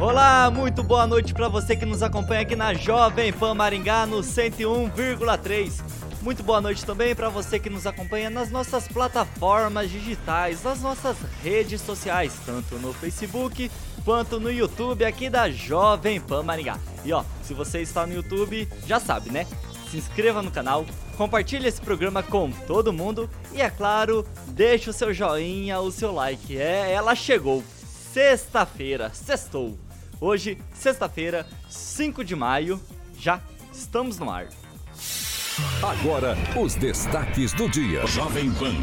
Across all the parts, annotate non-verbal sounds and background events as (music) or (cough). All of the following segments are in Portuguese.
Olá, muito boa noite para você que nos acompanha aqui na Jovem Pan Maringá no 101,3. Muito boa noite também para você que nos acompanha nas nossas plataformas digitais, nas nossas redes sociais, tanto no Facebook quanto no YouTube aqui da Jovem Pan Maringá. E ó, se você está no YouTube, já sabe, né? Se inscreva no canal, compartilhe esse programa com todo mundo e é claro, deixe o seu joinha, o seu like. É, ela chegou. Sexta-feira, sextou. Hoje, sexta-feira, 5 de maio, já estamos no ar. Agora, os destaques do dia. Jovem Pan.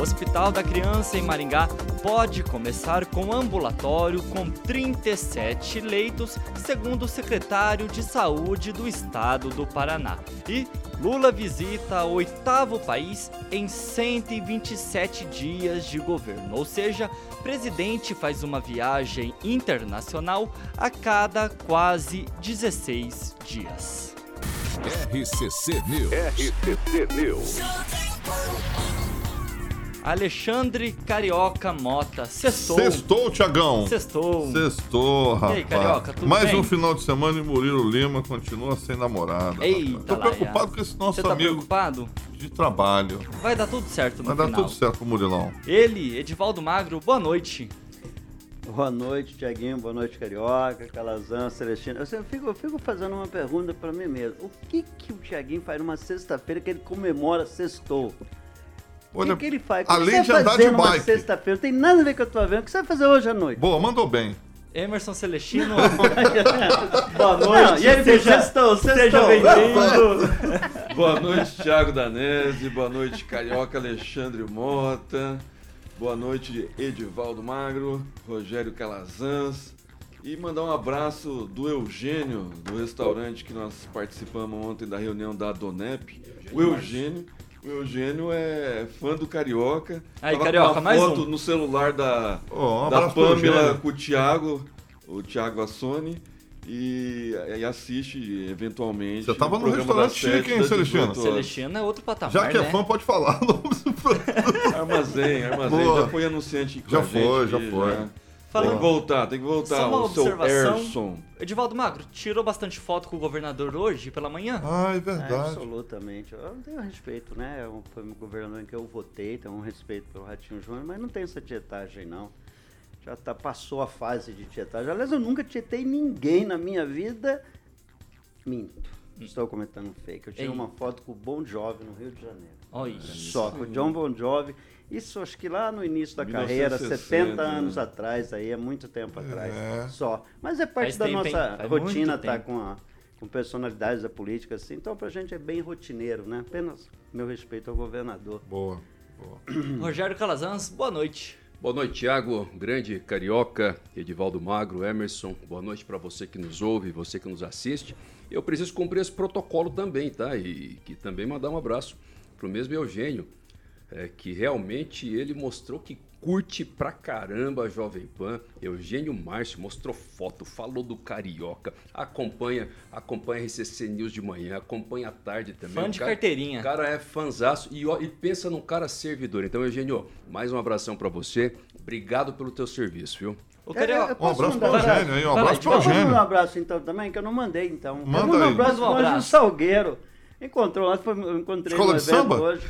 Hospital da Criança em Maringá pode começar com ambulatório com 37 leitos, segundo o secretário de Saúde do Estado do Paraná. E Lula visita o oitavo país em 127 dias de governo, ou seja, presidente faz uma viagem internacional a cada quase 16 dias. RCC News. RCC News. Alexandre Carioca Mota. Sextou. Sextou, Tiagão. Sextou. Sextou, rapaz. E aí, Carioca, tudo Mais bem? um final de semana e Murilo Lima continua sem namorada. Eita, Tô preocupado com esse nosso Você tá amigo. preocupado? De trabalho. Vai dar tudo certo no Vai final. dar tudo certo pro Murilão. Ele, Edivaldo Magro, boa noite. Boa noite, Tiaguinho. Boa noite, Carioca, Calazan, Celestina. Eu fico, eu fico fazendo uma pergunta para mim mesmo. O que que o Tiaguinho faz numa sexta-feira que ele comemora sextou? Olha, o que, que ele faz? O além de andar de bike. sexta-feira, não tem nada a ver com a tua vendo. O que você vai fazer hoje à noite? Boa, mandou bem. Emerson Celestino. (laughs) Boa noite. Não, e ele seja, sextou, seja bem-vindo. (laughs) boa noite, Thiago Danese. Boa noite, Carioca Alexandre Mota. Boa noite, Edivaldo Magro, Rogério Calazans. E mandar um abraço do Eugênio, do restaurante que nós participamos ontem da reunião da Donep. O Eugênio o Eugênio é fã do Carioca. Aí, Tava Carioca, uma mais foto um. no celular da, oh, um da Pamela com o Thiago, o Thiago Assoni. E, e assiste eventualmente. Você tava no restaurante chique, hein, Celestino? Celestino é outro patamar. Já que é né? fã, pode falar. (laughs) armazém, armazém. Boa. Já foi anunciante Já foi, já foi. Já. Fala, tem que voltar, tem que voltar. Só uma o observação. Seu Edivaldo Magro, tirou bastante foto com o governador hoje pela manhã? Ah, é verdade. É, absolutamente. Eu não tenho respeito, né? Foi um governador em que eu votei, tenho um respeito pelo Ratinho Júnior, mas não tenho essa tietagem, não. Já tá, passou a fase de tietagem. Aliás, eu nunca tietei ninguém na minha vida. Minto. Hum. Estou comentando fake. Eu tirei Ei. uma foto com o Bon Jovi no Rio de Janeiro. Olha Só com o John Bon Jovi. Isso acho que lá no início da 1960, carreira, 70 né? anos atrás, aí é muito tempo atrás é. só. Mas é parte Faz da tempo, nossa rotina estar tá com, a, com personalidades da política assim. Então pra gente é bem rotineiro, né? Apenas meu respeito ao governador. Boa. boa. (clears throat) Rogério Calazans, boa noite. Boa noite, Tiago, grande carioca, Edivaldo Magro, Emerson. Boa noite para você que nos ouve, você que nos assiste. Eu preciso cumprir esse protocolo também, tá? E que também mandar um abraço pro mesmo Eugênio, é, que realmente ele mostrou que curte pra caramba a Jovem Pan. Eugênio Márcio mostrou foto, falou do Carioca, acompanha, acompanha RCC News de manhã, acompanha à tarde também. Fã de cara, carteirinha. O cara é fanzaço e, e pensa num cara servidor. Então, Eugênio, mais um abração para você. Obrigado pelo teu serviço, viu? O Carioca, um abraço para o Eugênio aí, um abraço para o Eugênio. Um abraço então também, que eu não mandei então. Manda um abraço para o Anjo Salgueiro. Encontrou lá, foi, eu encontrei Escola no de evento samba? hoje.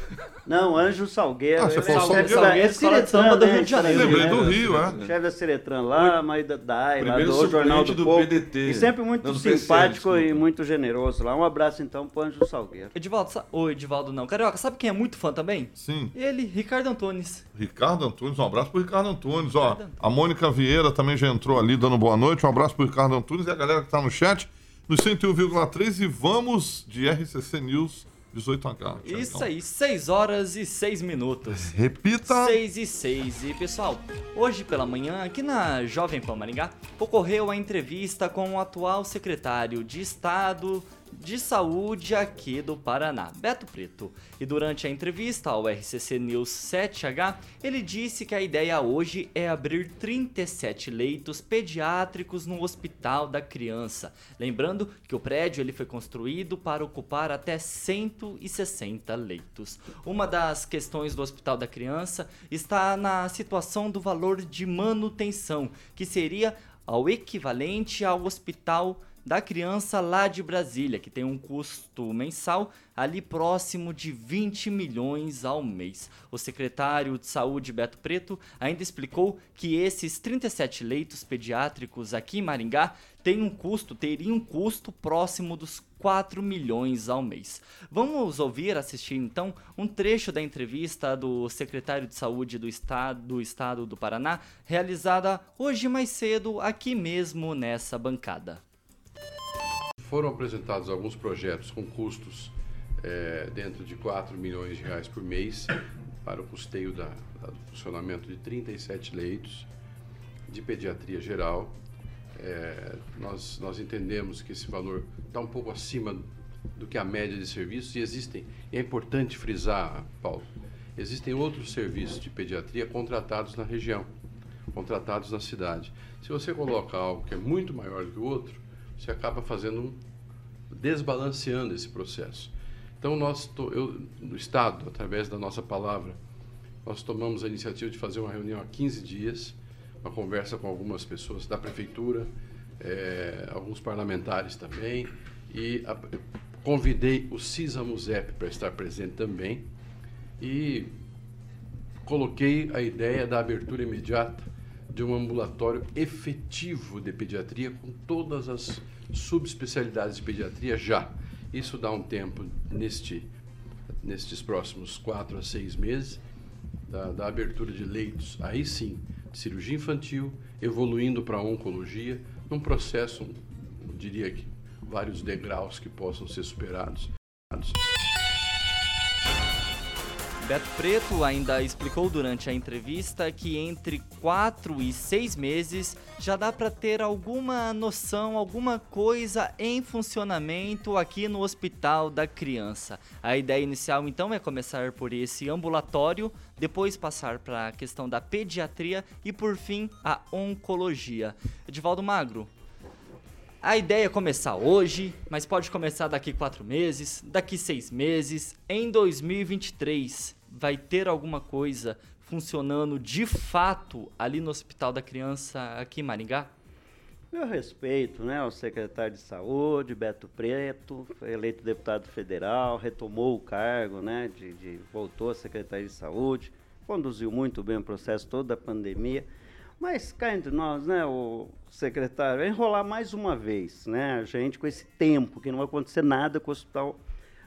Não, Anjo Salgueiro. Ah, você Ele falou é Salgueiro? chefe da- Salgueiro, é Escola de Samba do né, Rio de Janeiro. Lembrei do né? Rio, é. Chefe da Ciretran lá, mas da DAI, lá do Jornal do do Povo. PDT. E sempre muito simpático e muito generoso lá. Um abraço então pro Anjo Salgueiro. Edivaldo, sa... Ô, Edivaldo não. Carioca, sabe quem é muito fã também? Sim. Ele, Ricardo Antunes. Ricardo Antunes, um abraço pro Ricardo Antunes. Ó, a Mônica Vieira também já entrou ali dando boa noite. Um abraço pro Ricardo Antunes e a galera que tá no chat, no 101,3 e vamos de RCC News 18H. Isso aí, 6 horas e 6 minutos. Repita. 6 e 6. E pessoal, hoje pela manhã, aqui na Jovem Pan Maringá, ocorreu a entrevista com o atual secretário de Estado de Saúde aqui do Paraná, Beto Preto. E durante a entrevista ao RCC News 7H, ele disse que a ideia hoje é abrir 37 leitos pediátricos no Hospital da Criança. Lembrando que o prédio ele foi construído para ocupar até 160 leitos. Uma das questões do Hospital da Criança está na situação do valor de manutenção, que seria ao equivalente ao hospital da criança lá de Brasília, que tem um custo mensal ali próximo de 20 milhões ao mês. O secretário de Saúde, Beto Preto, ainda explicou que esses 37 leitos pediátricos aqui em Maringá têm um custo, teriam um custo próximo dos 4 milhões ao mês. Vamos ouvir, assistir então um trecho da entrevista do secretário de Saúde do Estado do, estado do Paraná, realizada hoje mais cedo aqui mesmo nessa bancada. Foram apresentados alguns projetos com custos eh, dentro de 4 milhões de reais por mês para o custeio da, da- do funcionamento de 37 leitos de pediatria geral. Eh, nós, nós entendemos que esse valor está um pouco acima do que a média de serviços e existem, e é importante frisar, Paulo, existem outros serviços de pediatria contratados na região, contratados na cidade. Se você coloca algo que é muito maior do que o outro, você acaba fazendo desbalanceando esse processo. Então nós eu, no estado, através da nossa palavra, nós tomamos a iniciativa de fazer uma reunião há 15 dias, uma conversa com algumas pessoas da prefeitura, eh, alguns parlamentares também, e a- convidei o Cisa Musep para estar presente também e coloquei a ideia da abertura imediata de um ambulatório efetivo de pediatria com todas as subespecialidades de pediatria já. Isso dá um tempo neste, nestes próximos quatro a seis meses da, da abertura de leitos, aí sim, de cirurgia infantil, evoluindo para oncologia, num processo, diria que vários degraus que possam ser superados. Beto Preto ainda explicou durante a entrevista que entre 4 e 6 meses já dá para ter alguma noção, alguma coisa em funcionamento aqui no Hospital da Criança. A ideia inicial então é começar por esse ambulatório, depois passar para a questão da pediatria e por fim a oncologia. Edivaldo Magro, a ideia é começar hoje, mas pode começar daqui quatro meses, daqui seis meses, em 2023. Vai ter alguma coisa funcionando de fato ali no Hospital da Criança aqui em Maringá? Meu respeito né, ao secretário de Saúde, Beto Preto, foi eleito deputado federal, retomou o cargo, né, de, de- voltou a secretário de Saúde, conduziu muito bem o processo todo da pandemia. Mas cá entre nós, né, o secretário, é enrolar mais uma vez, né, a gente com esse tempo, que não vai acontecer nada com o Hospital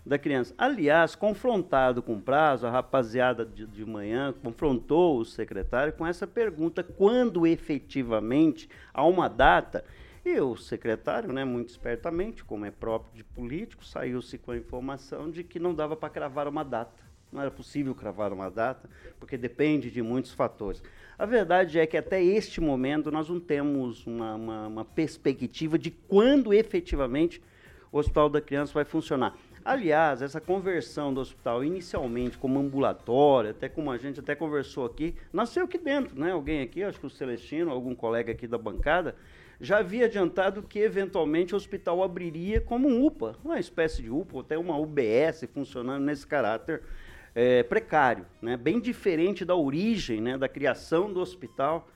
da Criança. Aliás, confrontado com o prazo, a rapaziada de, de manhã confrontou o secretário com essa pergunta: quando efetivamente há uma data? E o secretário, né, muito espertamente, como é próprio de político, saiu-se com a informação de que não dava para cravar uma data. Não era possível cravar uma data, porque depende de muitos fatores. A verdade é que até este momento nós não temos uma, uma, uma perspectiva de quando efetivamente o Hospital da Criança vai funcionar. Aliás, essa conversão do hospital inicialmente como ambulatório, até como a gente até conversou aqui, nasceu aqui dentro, né? Alguém aqui, acho que o Celestino, algum colega aqui da bancada, já havia adiantado que eventualmente o hospital abriria como um UPA, uma espécie de UPA, ou até uma UBS funcionando nesse caráter eh, precário, né? bem diferente da origem, né? da criação do hospital,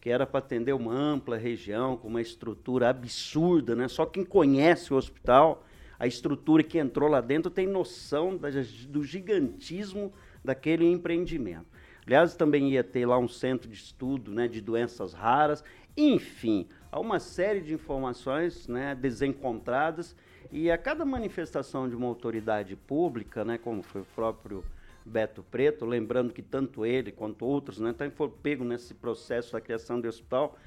que era para atender uma ampla região, com uma estrutura absurda. Né? Só quem conhece o hospital, a estrutura que entrou lá dentro tem noção da, do gigantismo daquele empreendimento. Aliás, também ia ter lá um centro de estudo né, de doenças raras. Enfim, há uma série de informações né, desencontradas e a cada manifestação de uma autoridade pública, né, como foi o próprio Beto Preto, lembrando que tanto ele quanto outros né, foram pegos nesse processo da criação do hospital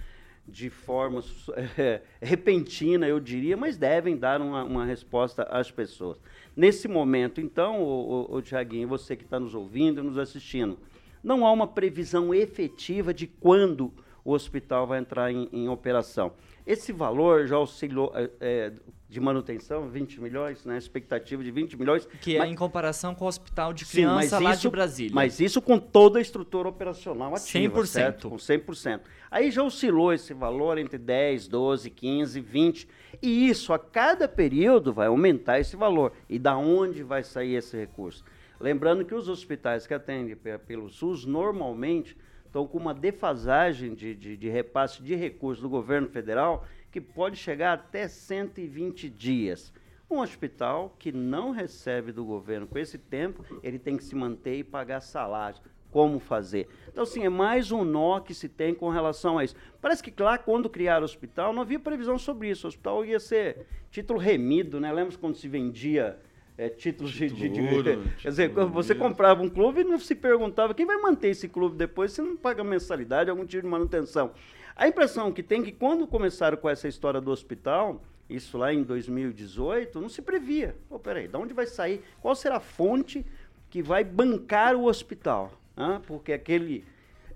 de forma (laughs) é, repentina, eu diria, mas devem dar uma, uma, resposta às pessoas. Nesse momento, então, o, Tiaguinho, você que está nos ouvindo e nos assistindo, não há uma previsão efetiva de quando o hospital vai entrar em, em operação. Esse valor já oscilou é, é de manutenção, 20 milhões, né? expectativa de 20 milhões. Que é mas, é em comparação com o hospital de criança Sim, lá isso, de Brasília. Mas isso com toda a estrutura operacional ativa, 100%. Certo? Com 100%. Aí já oscilou esse valor entre 10, 12, 15, 20. E isso, a cada período, vai aumentar esse valor. E da onde vai sair esse recurso? Lembrando que os hospitais que atendem pelo SUS, normalmente, estão com uma defasagem de, de, de repasse de recursos do governo federal que pode chegar até 120 dias. Um hospital que não recebe do governo com esse tempo, ele tem que se manter e pagar salário. Como fazer? Então, assim, é mais um nó que se tem com relação a isso. Parece que lá, quando criaram o hospital, não havia previsão sobre isso. O hospital ia ser título remido, né? Lembra quando se vendia é, títulos título de, de, de, ouro, Quer dizer, você comprava um clube e não se perguntava quem vai manter esse clube depois se não paga mensalidade, algum tipo de manutenção. A impressão que tem é que quando começaram com essa história do hospital, isso lá em 2018, não se previa. Pô, peraí, de onde vai sair? Qual será a fonte que vai bancar o hospital? Ah, porque aquele.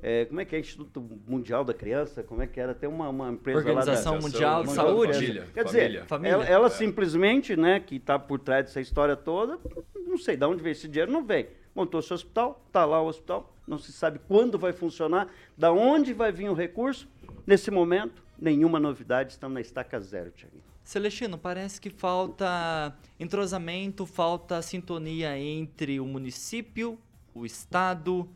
É, como é que é Instituto Mundial da Criança? Como é que era? Tem uma, uma empresa Organização lá da, Mundial de Saúde. Família. Quer dizer, família. ela, ela é. simplesmente, né, que está por trás dessa história toda, não sei de onde vem esse dinheiro, não vem. Montou seu hospital, está lá o hospital, não se sabe quando vai funcionar, da onde vai vir o recurso, Nesse momento, nenhuma novidade, estamos na estaca zero, Tiaguinho. Celestino, parece que falta entrosamento, falta sintonia entre o município, o estado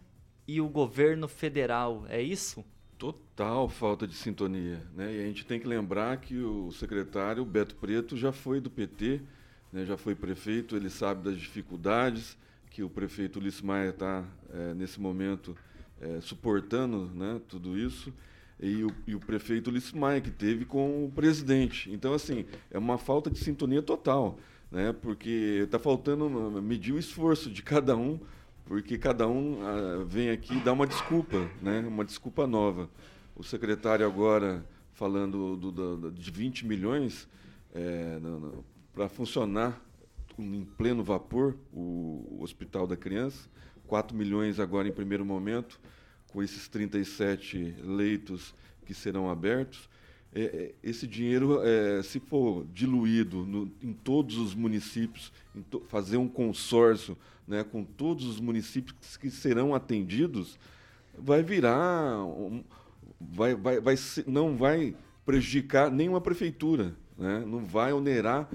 e o governo federal, é isso? Total falta de sintonia. Né? E a gente tem que lembrar que o secretário Beto Preto já foi do PT, né? já foi prefeito, ele sabe das dificuldades que o prefeito Ulisses Maia está, é, nesse momento, é, suportando né? tudo isso e o, e o prefeito Ulisses Maia, que teve com o presidente. Então, assim, é uma falta de sintonia total, né? porque está faltando medir o esforço de cada um, porque cada um ah, vem aqui dar uma desculpa, né? uma desculpa nova. O secretário agora falando do, do, de 20 milhões é, para funcionar em pleno vapor o, o Hospital da Criança, 4 milhões agora em primeiro momento, com esses 37 leitos que serão abertos, é, é, esse dinheiro, é, se for diluído no, em todos os municípios, to, fazer um consórcio né, com todos os municípios que serão atendidos, vai virar. Um, vai, vai, vai não vai prejudicar nenhuma prefeitura. Né? Não vai onerar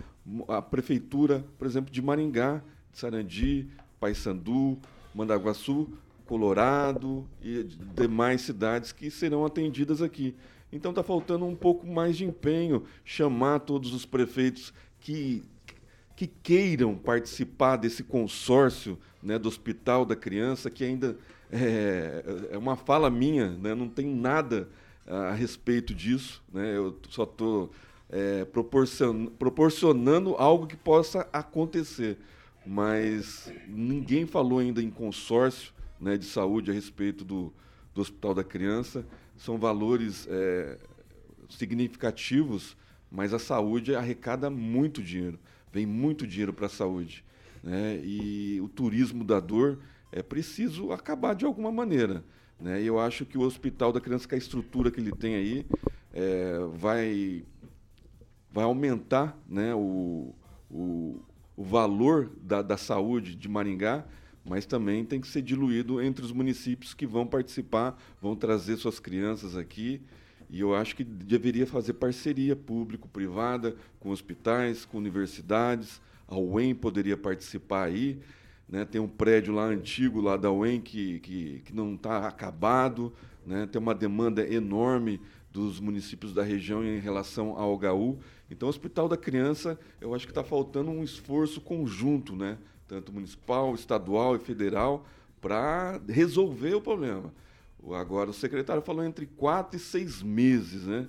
a prefeitura, por exemplo, de Maringá, de Sarandi, Paysandu, Mandaguaçu, Colorado e demais cidades que serão atendidas aqui. Então está faltando um pouco mais de empenho, chamar todos os prefeitos que, que queiram participar desse consórcio né, do Hospital da Criança, que ainda é, é uma fala minha, né, não tem nada a respeito disso. Né, eu só estou é, proporcion, proporcionando algo que possa acontecer. Mas ninguém falou ainda em consórcio né, de saúde a respeito do, do Hospital da Criança. São valores é, significativos, mas a saúde arrecada muito dinheiro, vem muito dinheiro para a saúde. Né? E o turismo da dor é preciso acabar de alguma maneira. Né? E eu acho que o Hospital da Criança, com a estrutura que ele tem aí, é, vai, vai aumentar né, o, o, o valor da, da saúde de Maringá mas também tem que ser diluído entre os municípios que vão participar, vão trazer suas crianças aqui. E eu acho que deveria fazer parceria público-privada com hospitais, com universidades. A UEM poderia participar aí. Né? Tem um prédio lá antigo lá da UEM que, que, que não está acabado. Né? Tem uma demanda enorme dos municípios da região em relação ao HU. Então, o Hospital da Criança, eu acho que está faltando um esforço conjunto, né? Tanto municipal, estadual e federal, para resolver o problema. Agora, o secretário falou entre quatro e seis meses. Né?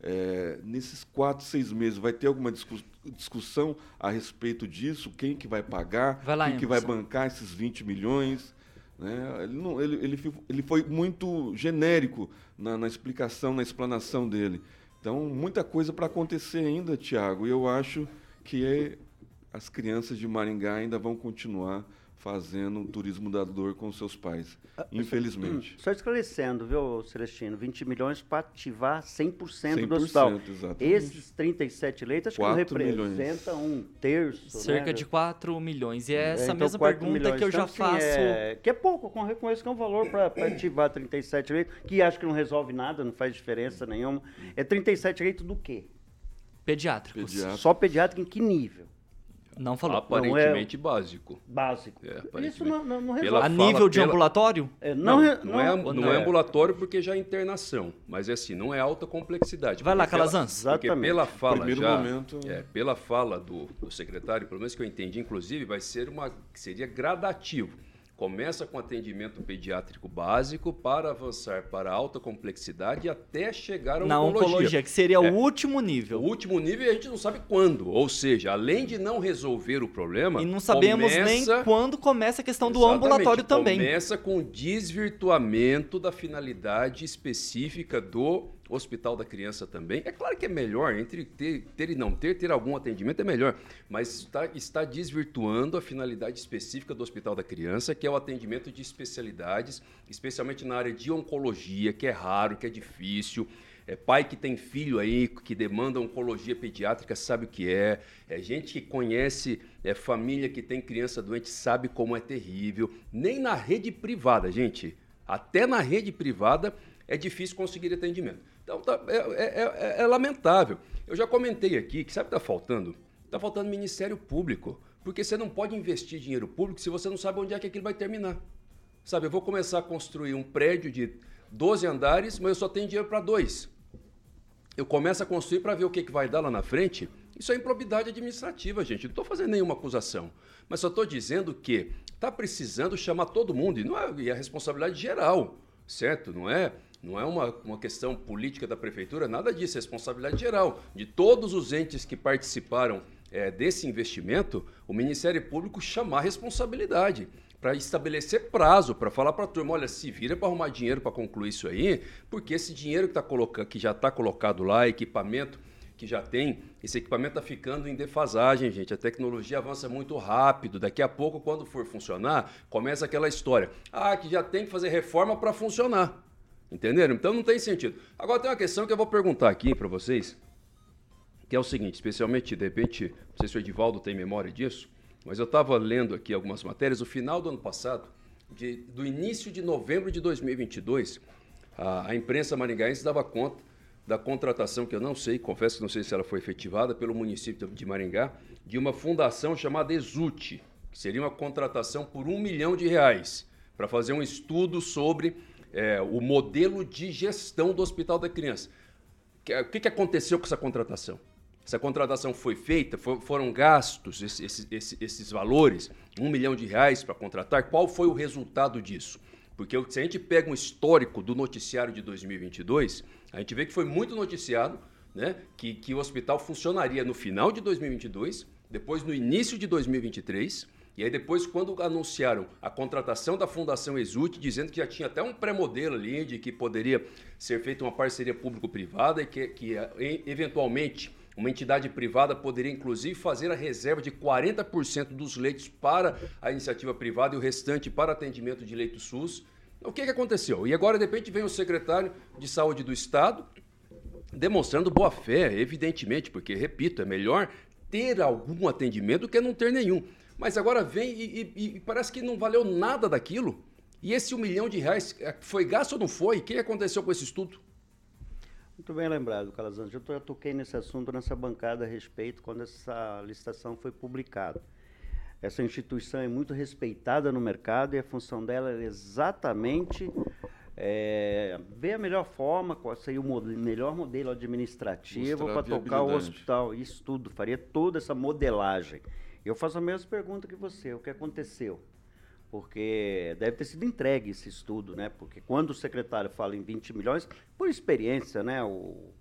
É, nesses quatro, seis meses, vai ter alguma discuss discussão a respeito disso? Quem que vai pagar? Vai lá, quem que vai bancar esses 20 milhões? Né? Ele, não, ele, ele, ele foi muito genérico na, na explicação, na explanação dele. Então, muita coisa para acontecer ainda, Tiago. E eu acho que é, as crianças de Maringá ainda vão continuar fazendo turismo da dor com seus pais, ah, infelizmente. Só esclarecendo, viu, Celestino, 20 milhões para ativar 100%, 100% do hospital. Exatamente. Esses 37 leitos acho que não representam um terço. Cerca né? de 4 milhões. E é essa é, então, mesma pergunta milhões. que eu então, já assim, faço. É, que é pouco, com reconheço que é um valor para ativar 37 leitos, que acho que não resolve nada, não faz diferença nenhuma. É 37 leitos do quê? Pediátricos. Pediátrico. Só pediátrico em que nível? Não falou. Aparentemente não é... básico. Básico. É, aparentemente. Isso não, não, não resolve. A nível de pela... ambulatório? É, não, não, não, é, não é ambulatório porque já é internação. Mas é assim, não é alta complexidade. Vai lá, Calazans. Porque pela fala Primeiro já, momento... é, pela fala do, do secretário, pelo menos que eu entendi, inclusive, vai ser uma. seria gradativo. Começa com atendimento pediátrico básico para avançar para alta complexidade até chegar à Na oncologia. oncologia, que seria é, o último nível. O último nível a gente não sabe quando. Ou seja, além de não resolver o problema. E não sabemos começa, nem quando começa a questão do ambulatório também. Começa com o desvirtuamento da finalidade específica do Hospital da Criança também. É claro que é melhor, entre ter, ter, e não ter, ter algum atendimento é melhor, mas está, está desvirtuando a finalidade específica do Hospital da Criança, que é o atendimento de especialidades, especialmente na área de oncologia, que é raro, que é difícil. É, pai que tem filho aí que demanda oncologia pediátrica sabe o que é. É gente que conhece é, família que tem criança doente sabe como é terrível. Nem na rede privada, gente. Até na rede privada é difícil conseguir atendimento. Então tá, é, é, é, é, lamentável. Eu já comentei aqui que sabe o que está faltando? Está faltando Ministério Público. Porque você não pode investir dinheiro público se você não sabe onde é que aquilo vai terminar. Sabe, eu vou começar a construir um prédio de 12 andares, mas eu só tenho dinheiro para dois. Eu começo a construir para ver o que, que vai dar lá na frente. Isso é improbidade administrativa, gente. Não estou fazendo nenhuma acusação. Mas só estou dizendo que está precisando chamar todo mundo. E, não é, e é a responsabilidade geral, certo? Não é não é uma, uma questão política da prefeitura, nada disso, é responsabilidade geral. De todos os entes que participaram é, desse investimento, o Ministério Público chamar responsabilidade para estabelecer prazo, para falar para a turma, olha, se vira para arrumar dinheiro para concluir isso aí, porque esse dinheiro que, tá colocando, que já está colocado lá, equipamento que já tem, esse equipamento está ficando em defasagem, gente. A tecnologia avança muito rápido. Daqui a pouco, quando for funcionar, começa aquela história. Ah, que já tem que fazer reforma para funcionar. Entenderam? Então não tem sentido. Agora tem uma questão que eu vou perguntar aqui para vocês, que é o seguinte, especialmente, de repente, não sei se o Edivaldo tem memória disso, mas eu estava lendo aqui algumas matérias, no final do ano passado, de, do início de novembro de 2022, a, a imprensa maringaense dava conta da contratação, que eu não sei, confesso que não sei se ela foi efetivada pelo município de Maringá, de uma fundação chamada Exute, que seria uma contratação por um milhão de reais, para fazer um estudo sobre é, o modelo de gestão do Hospital da Criança. O que, que aconteceu com essa contratação? Essa contratação foi feita, for, foram gastos esses, esses, esses, valores, um milhão de reais para contratar. Qual foi o resultado disso? Porque se a gente pega um histórico do noticiário de 2022, a gente vê que foi muito noticiado né, que, que o hospital funcionaria no final de 2022, depois no início de 2023 e aí depois, quando anunciaram a contratação da Fundação Exult, dizendo que já tinha até um pré-modelo ali de que poderia ser feita uma parceria público-privada e que, que eventualmente uma entidade privada poderia inclusive fazer a reserva de 40% dos leitos para a iniciativa privada e o restante para atendimento de leito SUS. O que, que aconteceu? E agora, de repente, vem o secretário de Saúde do Estado demonstrando boa fé, evidentemente, porque, repito, é melhor ter algum atendimento do que não ter nenhum. Mas agora vem e, e, e, parece que não valeu nada daquilo. E esse um milhão de reais é, foi gasto ou não foi? O que aconteceu com esse estudo? Muito bem lembrado, Calazans. Eu já toquei nesse assunto nessa bancada a respeito quando essa licitação foi publicada. Essa instituição é muito respeitada no mercado e a função dela é exatamente é, ver a melhor forma, qual seria o modelo, melhor modelo administrativo para tocar o hospital. Isso tudo, faria toda essa modelagem. Eu faço a mesma pergunta que você, o que aconteceu? Porque deve ter sido entregue esse estudo, né? Porque quando o secretário fala em 20 milhões, por experiência, né? O,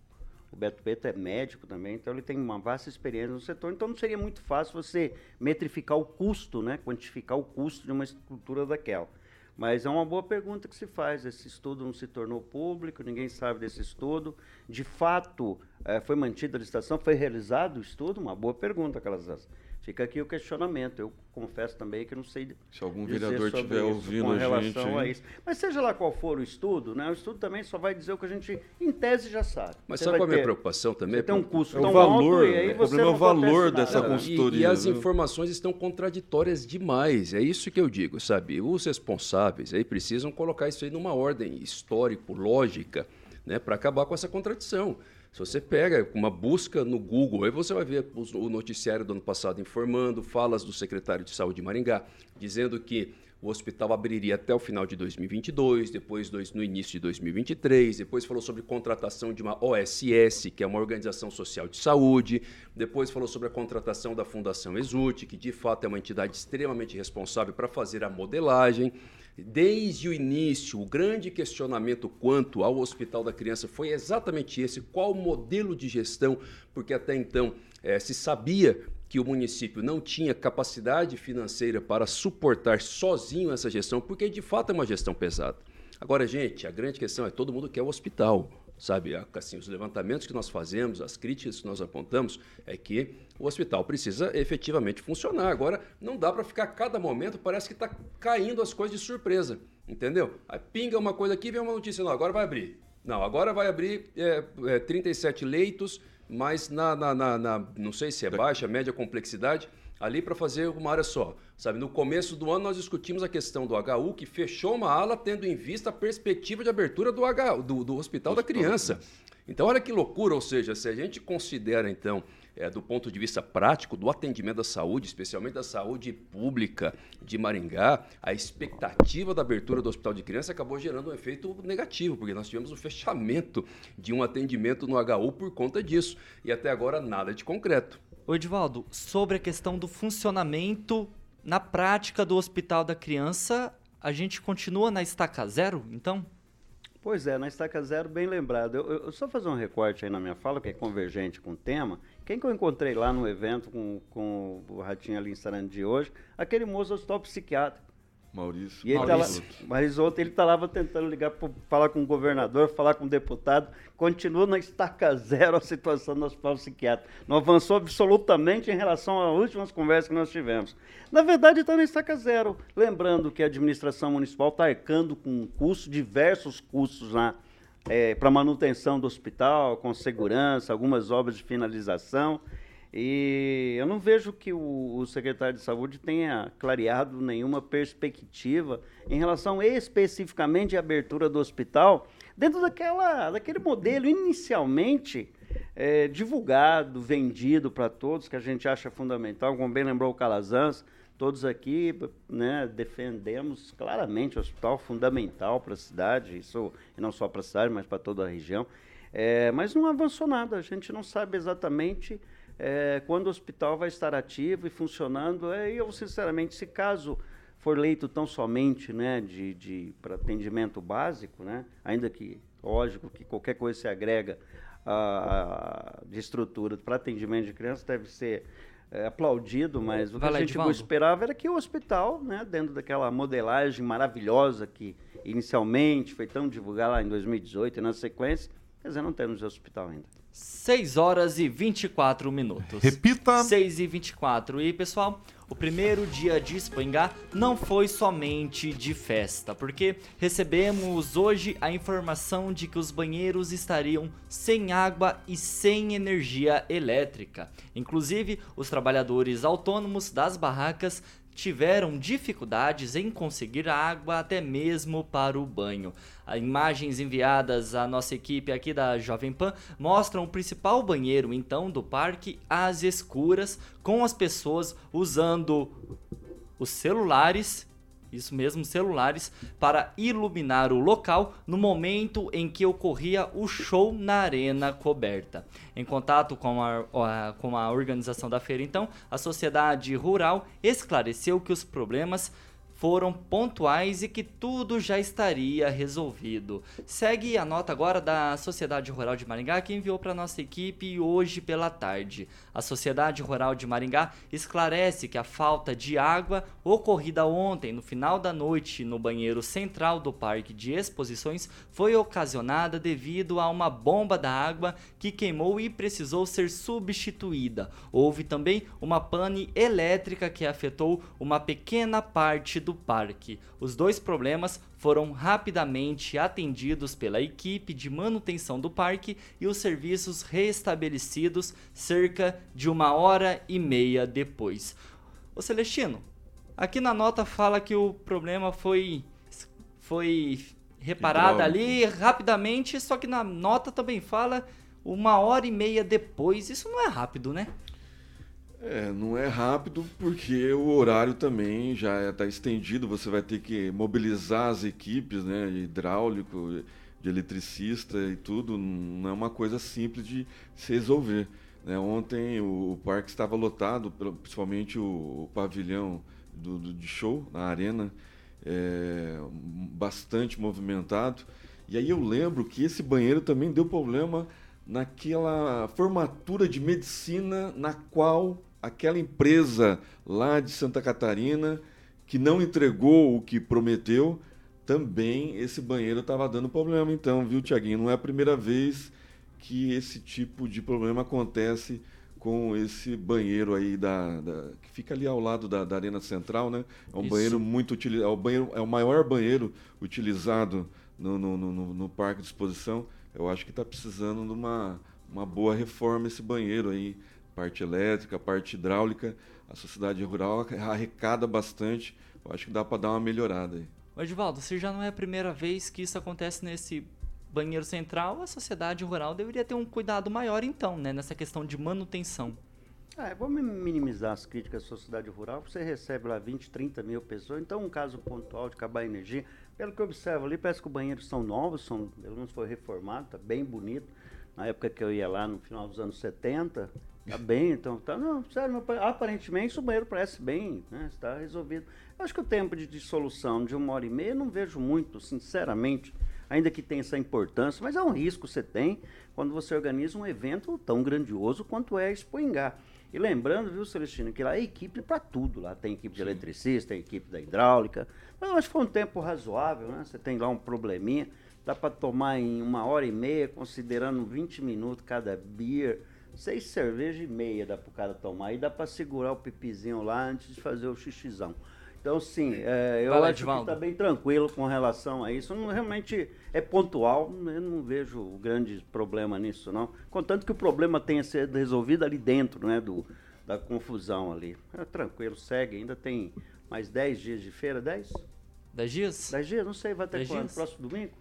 o Beto Preto é médico também, então ele tem uma vasta experiência no setor, então não seria muito fácil você metrificar o custo, né? Quantificar o custo de uma estrutura daquela. Mas é uma boa pergunta que se faz. Esse estudo não se tornou público, ninguém sabe desse estudo. De fato, eh, foi mantida a licitação, foi realizado o estudo? Uma boa pergunta, Calazans. Fica aqui o questionamento. Eu confesso também que não sei Se algum dizer vereador estiver ouvindo com a relação gente a isso. Mas seja lá qual for o estudo, né, o estudo também só vai dizer o que a gente, em tese, já sabe. Mas Você sabe qual é a minha preocupação também? Você tem um Pô? custo É o tão valor, alto e aí o problema é o valor dessa nada. Não, consultoria. E, e as viu? informações estão contraditórias demais. É isso que eu digo, sabe? Os responsáveis aí precisam colocar isso aí numa ordem histórico-lógica, né, para acabar com essa contradição. Se você pega uma busca no Google, aí você vai ver o noticiário do ano passado informando, falas do secretário de Saúde de Maringá, dizendo que o hospital abriria até o final de 2022, depois dois- no início de 2023, depois falou sobre contratação de uma OSS, que é uma organização social de saúde, depois falou sobre a contratação da Fundação Exult, que de fato é uma entidade extremamente responsável para fazer a modelagem. Desde o início, o grande questionamento quanto ao Hospital da Criança foi exatamente esse: qual modelo de gestão? Porque até então eh, se sabia que o município não tinha capacidade financeira para suportar sozinho essa gestão, porque de fato é uma gestão pesada. Agora, gente, a grande questão é todo mundo quer o hospital, sabe? Assim, os levantamentos que nós fazemos, as críticas que nós apontamos é que o hospital precisa efetivamente funcionar. Agora, não dá para ficar a cada momento, parece que está caindo as coisas de surpresa, entendeu? Aí pinga uma coisa aqui, vem uma notícia, não, agora vai abrir. Não, agora vai abrir é, é, 37 leitos, mas na, na, na- na- não sei se é baixa, média complexidade, ali para fazer uma área só. Sabe, no começo do ano nós discutimos a questão do HU, que fechou uma ala tendo em vista a perspectiva de abertura do, H, do, do Hospital da Criança. Então, olha que loucura, ou seja, se a gente considera, então, é, do ponto de vista prático, do atendimento da saúde, especialmente da saúde pública de Maringá, a expectativa da abertura do Hospital de Criança acabou gerando um efeito negativo, porque nós tivemos o fechamento de um atendimento no HU por conta disso. E até agora nada de concreto. Edivaldo, sobre a questão do funcionamento na prática do Hospital da Criança, a gente continua na estaca zero, então? Pois é, na estaca zero, bem lembrado. Eu, eu- só fazer um recorte aí na minha fala, que é convergente com o tema. Quem que eu encontrei lá no evento com, com o Ratinho ali instalando de hoje? Aquele moço hospital psiquiátrico. Maurício. E ele tá lá, Maurício. Marisoto, ele estava tentando ligar para falar com o governador, falar com o deputado. Continua na estaca zero a situação do hospital psiquiátrico. Não avançou absolutamente em relação às últimas conversas que nós tivemos. Na verdade, está na estaca zero. Lembrando que a administração municipal está arcando com custos, diversos custos lá para manutenção do hospital, com segurança, algumas obras de finalização. E eu não vejo que o, o secretário de saúde tenha clareado nenhuma perspectiva em relação especificamente à abertura do hospital, dentro daquela, daquele modelo inicialmente eh, divulgado, vendido para todos, que a gente acha fundamental, como bem lembrou o Calazans, todos aqui né, defendemos claramente o hospital fundamental para a cidade, isso e não só para a cidade, mas para toda a região. É, mas não avançou nada, a gente não sabe exatamente é, quando o hospital vai estar ativo e funcionando. É, eu, sinceramente, se caso for leito tão somente né, de, de para atendimento básico, né, ainda que, lógico, que qualquer coisa se agrega a, a- de estrutura para atendimento de crianças deve ser é, aplaudido, mas o que a gente Edivaldo. esperava era que o hospital, né, dentro daquela modelagem maravilhosa que inicialmente foi tão divulgada lá em 2018 e na sequência, quer dizer, não temos hospital ainda. 6 horas e 24 minutos. Repita. 6 e 24. E pessoal, o primeiro dia de Espangá não foi somente de festa, porque recebemos hoje a informação de que os banheiros estariam sem água e sem energia elétrica. Inclusive, os trabalhadores autônomos das barracas tiveram dificuldades em conseguir água até mesmo para o banho. As imagens enviadas à nossa equipe aqui da Jovem Pan mostram o principal banheiro então do parque às escuras, com as pessoas usando os celulares isso mesmo, celulares, para iluminar o local no momento em que ocorria o show na arena coberta. Em contato com a, com a organização da feira, então, a sociedade rural esclareceu que os problemas foram pontuais e que tudo já estaria resolvido. Segue a nota agora da Sociedade Rural de Maringá que enviou para nossa equipe hoje pela tarde. A Sociedade Rural de Maringá esclarece que a falta de água ocorrida ontem no final da noite no banheiro central do Parque de Exposições foi ocasionada devido a uma bomba da água que queimou e precisou ser substituída. Houve também uma pane elétrica que afetou uma pequena parte do parque. Os dois problemas foram rapidamente atendidos pela equipe de manutenção do parque e os serviços restabelecidos cerca de uma hora e meia depois. Ô Celestino, aqui na nota fala que o problema foi foi reparado ali rapidamente, só que na nota também fala uma hora e meia depois. Isso não é rápido, né? É, não é rápido porque o horário também já está estendido, você vai ter que mobilizar as equipes, né, hidráulico, de eletricista e tudo, não é uma coisa simples de se resolver. Né? Ontem o, o, parque estava lotado, principalmente o, o pavilhão do, do, de show, na arena, é, bastante movimentado. E aí eu lembro que esse banheiro também deu problema naquela formatura de medicina na qual aquela empresa lá de Santa Catarina que não entregou o que prometeu, também esse banheiro estava dando problema. Então, viu, Tiaguinho? Não é a primeira vez que esse tipo de problema acontece com esse banheiro aí da, da que fica ali ao lado da, da Arena Central, né? É um Isso. banheiro muito utilizado, é o banheiro é o maior banheiro utilizado no, no, no, no parque de exposição. Eu acho que está precisando de uma, uma boa reforma esse banheiro aí parte elétrica, parte hidráulica, a sociedade rural arrecada bastante. Eu acho que dá para dar uma melhorada aí. Edvaldo, se já não é a primeira vez que isso acontece nesse banheiro central, a sociedade rural deveria ter um cuidado maior então, né, nessa questão de manutenção. É, vamos minimizar as críticas à sociedade rural. Você recebe lá 20, 30 mil pessoas, então um caso pontual de acabar a energia. Pelo que eu observo ali, parece que os banheiros são novos, são, pelo menos foi reformado, está bem bonito. Na época que eu ia lá, no final dos anos 70, Tá (laughs) bem, então. Tá, não, sério, aparentemente o banheiro parece bem, né? Está resolvido. Eu acho que o tempo de dissolução de uma hora e meia não vejo muito, sinceramente, ainda que tenha essa importância, mas é um risco que você tem quando você organiza um evento tão grandioso quanto é a. E lembrando, viu, Celestino, que lá é equipe para tudo. Lá tem equipe de eletricista, tem equipe da hidráulica. Mas eu acho que foi um tempo razoável, né? Você tem lá um probleminha, dá para tomar em uma hora e meia, considerando 20 minutos cada beer seis cervejas e meia dá pro cara tomar. E dá para segurar o pipizinho lá antes de fazer o xixizão. Então, sim, é, eu Fala, acho Edvaldo. que está bem tranquilo com relação a isso. Não, realmente é pontual, eu não vejo grande problema nisso, não. Contanto que o problema tenha sido resolvido ali dentro, né, do, da confusão ali. É tranquilo, segue. Ainda tem mais 10 dias de feira, 10? 10 dias? 10 dias, não sei, vai até quando? Próximo domingo?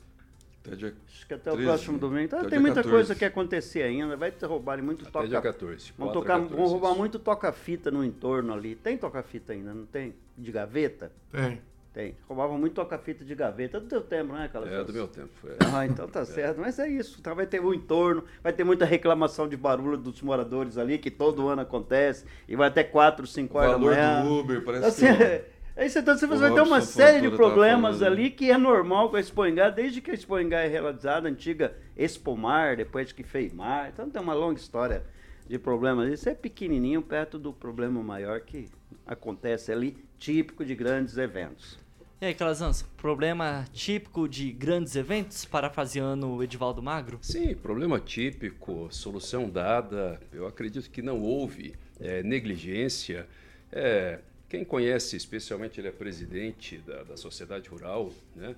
Até dia Acho que até 13, o próximo domingo. Então, tem muita 14. coisa que acontecer ainda. Vai ter roubarem muito até toca. Dia 14. Vão, tocar, 14, vão roubar muito toca-fita no entorno ali. Tem toca-fita ainda, não tem? De gaveta? Tem. Tem. Roubavam muito toca-fita de gaveta. É do teu tempo, né, Carlos? É, do meu tempo. Foi. Ah, então tá (laughs) é. certo. Mas é isso. Tá, vai ter um entorno, vai ter muita reclamação de barulho dos moradores ali, que todo ano acontece. E vai até 4, 5 horas da manhã. O valor do Uber, parece assim, que... Aí você, então, você vai ter uma série de problemas ali que é normal com a Expo Engá, desde que a Expo Engá é realizada, a antiga Expomar, depois que Feimar. Então tem uma longa história de problemas. Isso é pequenininho perto do problema maior que acontece ali, típico de grandes eventos. E aí, Calazans, problema típico de grandes eventos, parafraseando o Edivaldo Magro? Sim, problema típico, solução dada. Eu acredito que não houve é, negligência. É, quem conhece, especialmente ele é presidente da, da sociedade rural, né?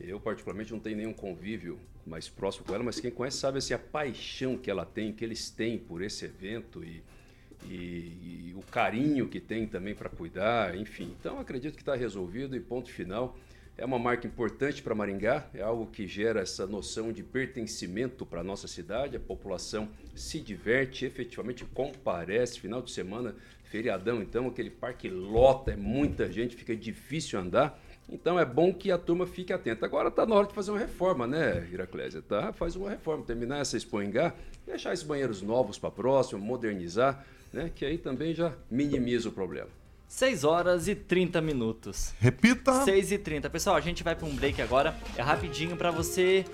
Eu, particularmente, não tenho nenhum convívio mais próximo com ela, mas quem conhece sabe assim, a paixão que ela tem, que eles têm por esse evento e, e, e o carinho que tem também para cuidar, enfim. Então, acredito que está resolvido e ponto final. É uma marca importante para Maringá, é algo que gera essa noção de pertencimento para a nossa cidade. A população se diverte, efetivamente comparece. Final de semana feriadão, então, aquele parque lota, é muita gente, fica difícil andar. Então é bom que a turma fique atenta. Agora está na hora de fazer uma reforma, né, Iraclésia? Tá? Faz uma reforma, terminar essa Expoingá, deixar esses banheiros novos para próximo, modernizar, né? Que aí também já minimiza o problema. 6 horas e 30 minutos. Repita. 6 e 30. Pessoal, a gente vai para um break agora. É rapidinho para você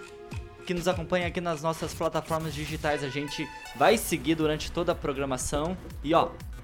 que nos acompanha aqui nas nossas plataformas digitais. A gente vai seguir durante toda a programação. E ó,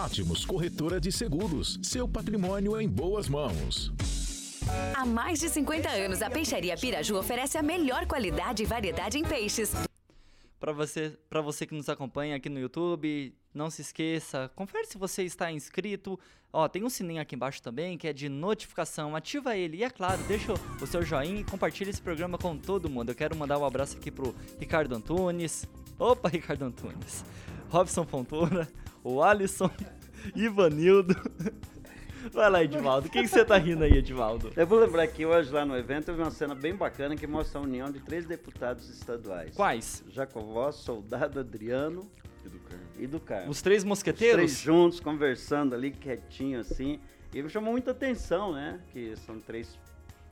Pátimos Corretora de Seguros. Seu patrimônio em boas mãos. Há mais de 50 anos, a Peixaria Piraju oferece a melhor qualidade e variedade em peixes. Para você, para você que nos acompanha aqui no YouTube, não se esqueça, confere se você está inscrito. Ó, tem um sininho aqui embaixo também que é de notificação. Ativa ele e é claro, deixa o seu joinha e compartilhe esse programa com todo mundo. Eu quero mandar um abraço aqui pro Ricardo Antunes. Opa, (laughs) Ricardo Antunes. Robson Fontoura, o Alisson, Ivanildo. Vai lá, Edivaldo. O que, que você tá rindo aí, Edivaldo? Eu vou lembrar que hoje lá no evento eu vi uma cena bem bacana que mostra a união de três deputados estaduais. Quais? Jacovó, Soldado Adriano E do Carmo. e do Carmo. Os três Os mosqueteiros? três juntos, conversando ali, quietinho assim. E me chamou muita atenção, né? Que são três,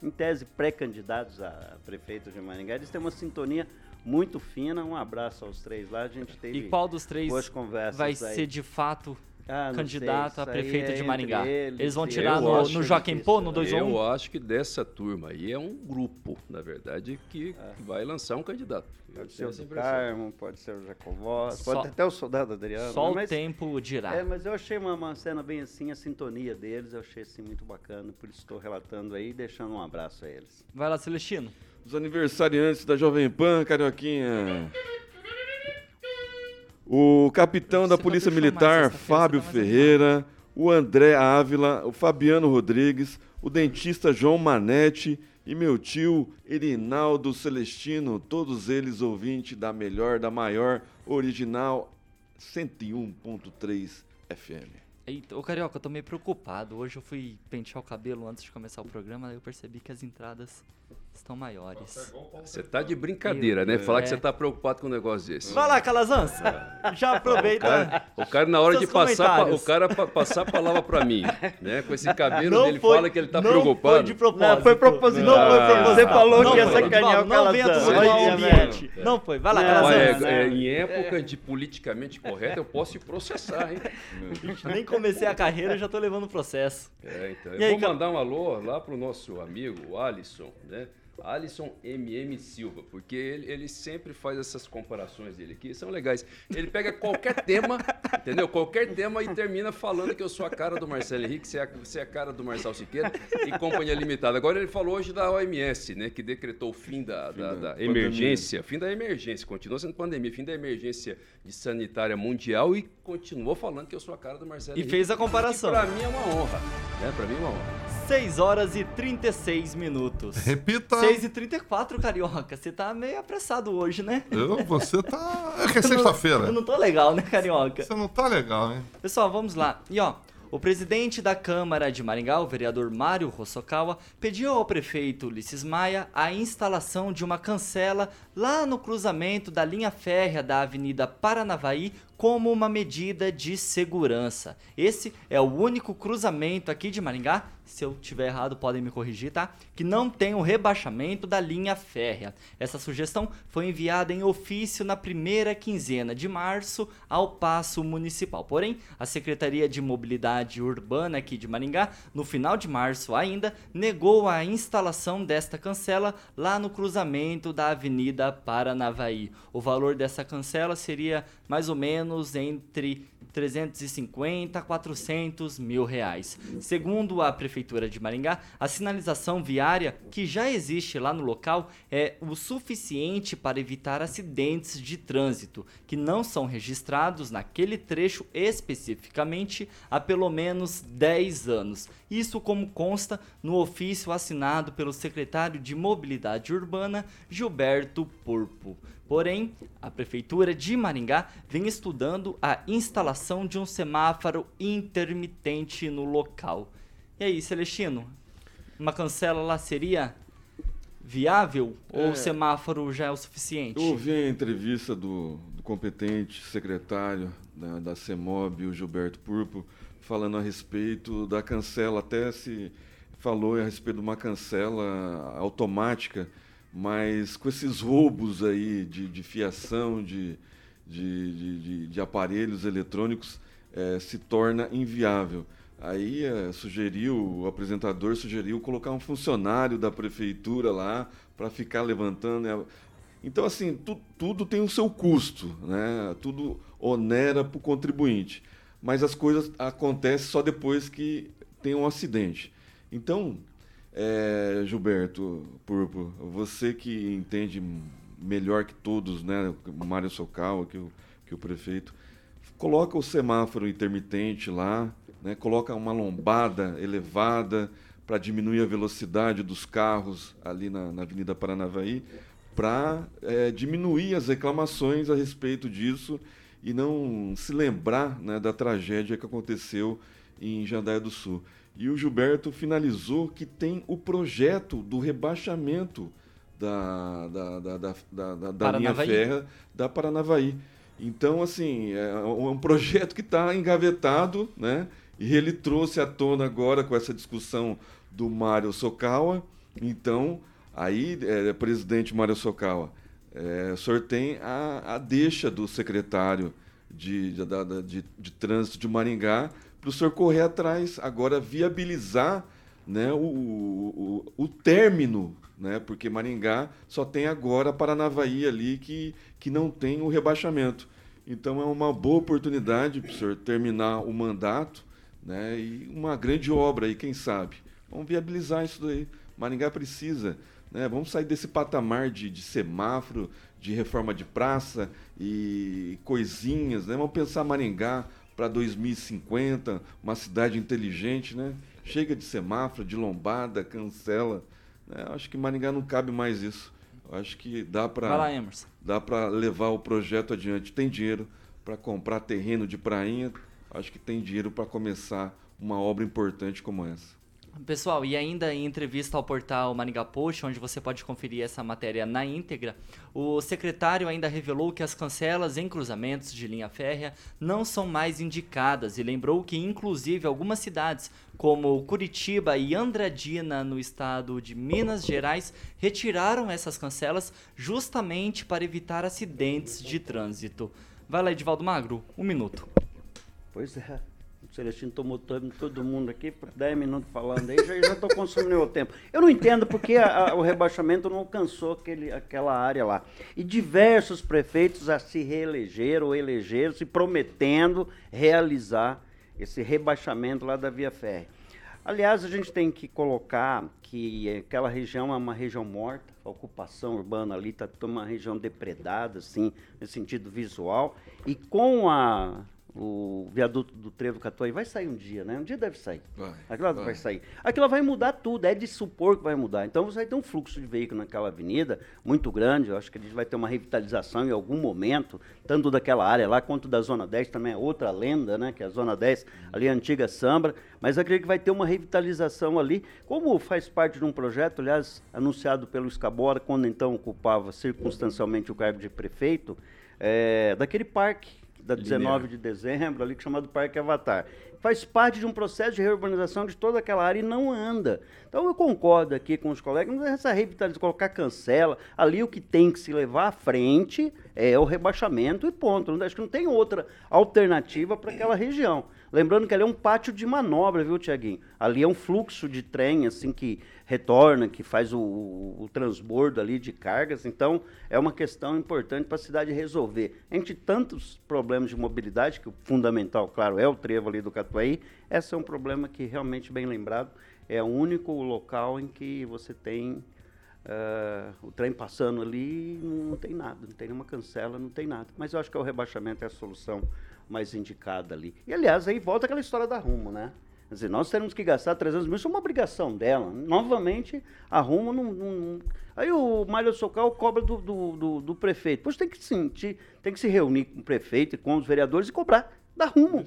em tese, pré-candidatos a prefeito de Maringá. Eles têm uma sintonia muito fina. Um abraço aos três lá. A gente teve E qual dos três boas conversas vai aí. ser de fato Ah, candidato sei, a prefeito é de Maringá? eles, Eles vão tirar no, no Joaquim Pô, no né? 2 ou 1? Eu acho que dessa turma aí é um grupo, na verdade, que vai lançar um candidato. Eu Pode ser o. Carmo, pode ser o Jacovó, pode ter até o Soldado Adriano. Só o mas, tempo dirá. É, mas eu achei uma, uma cena bem assim, a sintonia deles, eu achei assim muito bacana, por isso estou relatando aí e deixando um abraço a eles. Vai lá, Celestino. Os aniversariantes da Jovem Pan, Carioquinha. O capitão da Polícia Militar, Fábio tá Ferreira, o André Ávila, o Fabiano Rodrigues, o dentista João Manete e meu tio Irinaldo Celestino, todos eles ouvintes da melhor, da maior, original 101.3 FM. Eita, ô Carioca, eu tô meio preocupado. Hoje eu fui pentear o cabelo antes de começar o programa, aí eu percebi que as entradas estão maiores. Você tá de brincadeira, né? Falar que É. você tá preocupado com um negócio desse. Vai lá, Calazans. Já aproveita. O cara, na hora de passar, o cara pa- passar a palavra pra mim, né? Com esse cabelo Não dele, foi- fala que ele tá não preocupado. Foi de propósito. Não, foi proposital. Não foi Ah. proposital. Você falou Não que ia sacanear o Não venha Calazans. o Olha, ambiente. Não foi. Vai lá, Não, Calazans. é, é, em época de politicamente correto, eu posso te processar, hein? (laughs) Nem comecei a carreira e já tô levando processo. É, então. E Eu aí, vou mandar um alô lá pro nosso amigo, o Alisson, né? Alisson MM Silva, porque ele, ele sempre faz essas comparações dele aqui, são legais. Ele pega qualquer tema, entendeu? Qualquer tema e termina falando que eu sou a cara do Marcelo Henrique, você é a, você é a cara do Marcelo Siqueira e Companhia Limitada. Agora ele falou hoje da OMS, né? Que decretou o fim da, da- da da emergência, fim da emergência, continua sendo pandemia, fim da emergência de sanitária mundial e continuou falando que eu sou a cara do Marcelo E Henrique. fez a comparação. Pra mim é uma honra, né? Pra mim é uma honra. 6 horas e 36 minutos. Repita. 6 e 34, Carioca. Você tá meio apressado hoje, né? Eu, você tá. É que é (laughs) Eu sexta-feira. não tô legal, né, Carioca? Você não tá legal, hein? Pessoal, vamos lá. E ó, o presidente da Câmara de Maringá, o vereador Mário Rossokawa, pediu ao prefeito Ulisses Maia a instalação de uma cancela lá no cruzamento da linha férrea da Avenida Paranavaí como uma medida de segurança. Esse é o único cruzamento aqui de Maringá, se eu tiver errado podem me corrigir, tá? Que não tem o rebaixamento da linha férrea. Essa sugestão foi enviada em ofício na primeira quinzena de março ao Paço Municipal. Porém, a Secretaria de Mobilidade Urbana aqui de Maringá, no final de março ainda, negou a instalação desta cancela lá no cruzamento da Avenida Paranavaí. O valor dessa cancela seria mais ou menos menos entre 350 a 400 mil reais. Segundo a Prefeitura de Maringá, a sinalização viária que já existe lá no local é o suficiente para evitar acidentes de trânsito que não são registrados naquele trecho especificamente há pelo menos 10 anos. Isso como consta no ofício assinado pelo secretário de Mobilidade Urbana, Gilberto Purpo. Porém, a Prefeitura de Maringá vem estudando a instalação de um semáforo intermitente no local. E aí, Celestino, uma cancela lá seria viável é, ou o semáforo já é o suficiente? Eu ouvi a entrevista do, do competente secretário da, da CEMOB, o Gilberto Purpo, falando a respeito da cancela, até se falou a respeito de uma cancela automática mas com esses roubos aí de, de fiação, de, de, de, de, aparelhos eletrônicos, é, se torna inviável. Aí é, sugeriu, o apresentador sugeriu colocar um funcionário da prefeitura lá para ficar levantando. Né? Então, assim, tu, tudo tem o seu custo, né? tudo onera para o contribuinte. Mas as coisas acontecem só depois que tem um acidente. Então, é, Gilberto Purpo, você que entende melhor que todos, né, o Mário Socal, que o, que o prefeito, coloca o semáforo intermitente lá, né, coloca uma lombada elevada para diminuir a velocidade dos carros ali na, na Avenida Paranavaí, para é, diminuir as reclamações a respeito disso e não se lembrar né, da tragédia que aconteceu em Jandaia do Sul. E o Gilberto finalizou que tem o projeto do rebaixamento da, da, da, da, da, da linha ferra da Paranavaí. Então, assim, é um projeto que está engavetado, né? E ele trouxe à tona agora com essa discussão do Mário Sokawa. Então, aí, é, presidente Mário Sokawa, é, o senhor tem a, a deixa do secretário de, de, de, de, de trânsito de Maringá para o senhor correr atrás, agora viabilizar né, o, o, o término, né, porque Maringá só tem agora Paranavaí ali que, que não tem o rebaixamento. Então é uma boa oportunidade para o senhor terminar o mandato né, e uma grande obra aí, quem sabe. Vamos viabilizar isso daí. Maringá precisa. Né, vamos sair desse patamar de, de semáforo, de reforma de praça e coisinhas. Né? Vamos pensar Maringá para 2050, uma cidade inteligente, né? Chega de semáforo, de lombada, cancela. Né? Acho que Maringá não cabe mais isso. Acho que dá para dá para levar o projeto adiante. Tem dinheiro para comprar terreno de prainha. Acho que tem dinheiro para começar uma obra importante como essa. Pessoal, e ainda em entrevista ao portal Maringá Post, onde você pode conferir essa matéria na íntegra, o secretário ainda revelou que as cancelas em cruzamentos de linha férrea não são mais indicadas e lembrou que, inclusive, algumas cidades, como Curitiba e Andradina, no estado de Minas Gerais, retiraram essas cancelas justamente para evitar acidentes de trânsito. Vai lá, Edivaldo Magro, um minuto. Pois é. O Celestino tomou todo, todo mundo aqui por 10 minutos falando aí, já estou consumindo o tempo. Eu não entendo porque a, a, o rebaixamento não alcançou aquele, aquela área lá. E diversos prefeitos a se reelegeram ou elegeram, se prometendo realizar esse rebaixamento lá da Via Férrea. Aliás, a gente tem que colocar que aquela região é uma região morta, a ocupação urbana ali está uma região depredada, assim, no sentido visual, e com a o viaduto do Trevo Catuai vai sair um dia, né? Um dia deve sair. Vai, Aquilo vai. vai sair. Aquilo vai mudar tudo, é de supor que vai mudar. Então você vai ter um fluxo de veículos naquela avenida muito grande. Eu acho que a gente vai ter uma revitalização em algum momento, tanto daquela área lá quanto da Zona 10, também é outra lenda, né? Que é a Zona 10, ali é a antiga Sambra. Mas eu acredito que vai ter uma revitalização ali, como faz parte de um projeto, aliás, anunciado pelo Escabora, quando então ocupava circunstancialmente o cargo de prefeito, é, daquele parque da 19 de dezembro, ali chamado Parque Avatar. Faz parte de um processo de reurbanização de toda aquela área e não anda. Então eu concordo aqui com os colegas, mas essa revitalização, colocar cancela, ali o que tem que se levar à frente é o rebaixamento e ponto. Acho que não tem outra alternativa para aquela região. Lembrando que ali é um pátio de manobra, viu, Tiaguinho? Ali é um fluxo de trem, assim, que retorna, que faz o, o, transbordo ali de cargas. Então, é uma questão importante para a cidade resolver. Entre tantos problemas de mobilidade, que o fundamental, claro, é o trevo ali do Catuaí, esse é um problema que, realmente, bem lembrado, é o único local em que você tem Uh, o trem passando ali não tem nada, não tem nenhuma cancela, não tem nada. Mas eu acho que o rebaixamento é a solução mais indicada ali. E aliás, aí volta aquela história da Rumo, né? Quer dizer, nós temos que gastar 300 mil, isso é uma obrigação dela. Novamente, a Rumo não. não aí o Mário Socal cobra do, do, do, do prefeito. Pois tem que, sentir, tem que se reunir com o prefeito e com os vereadores e cobrar da Rumo.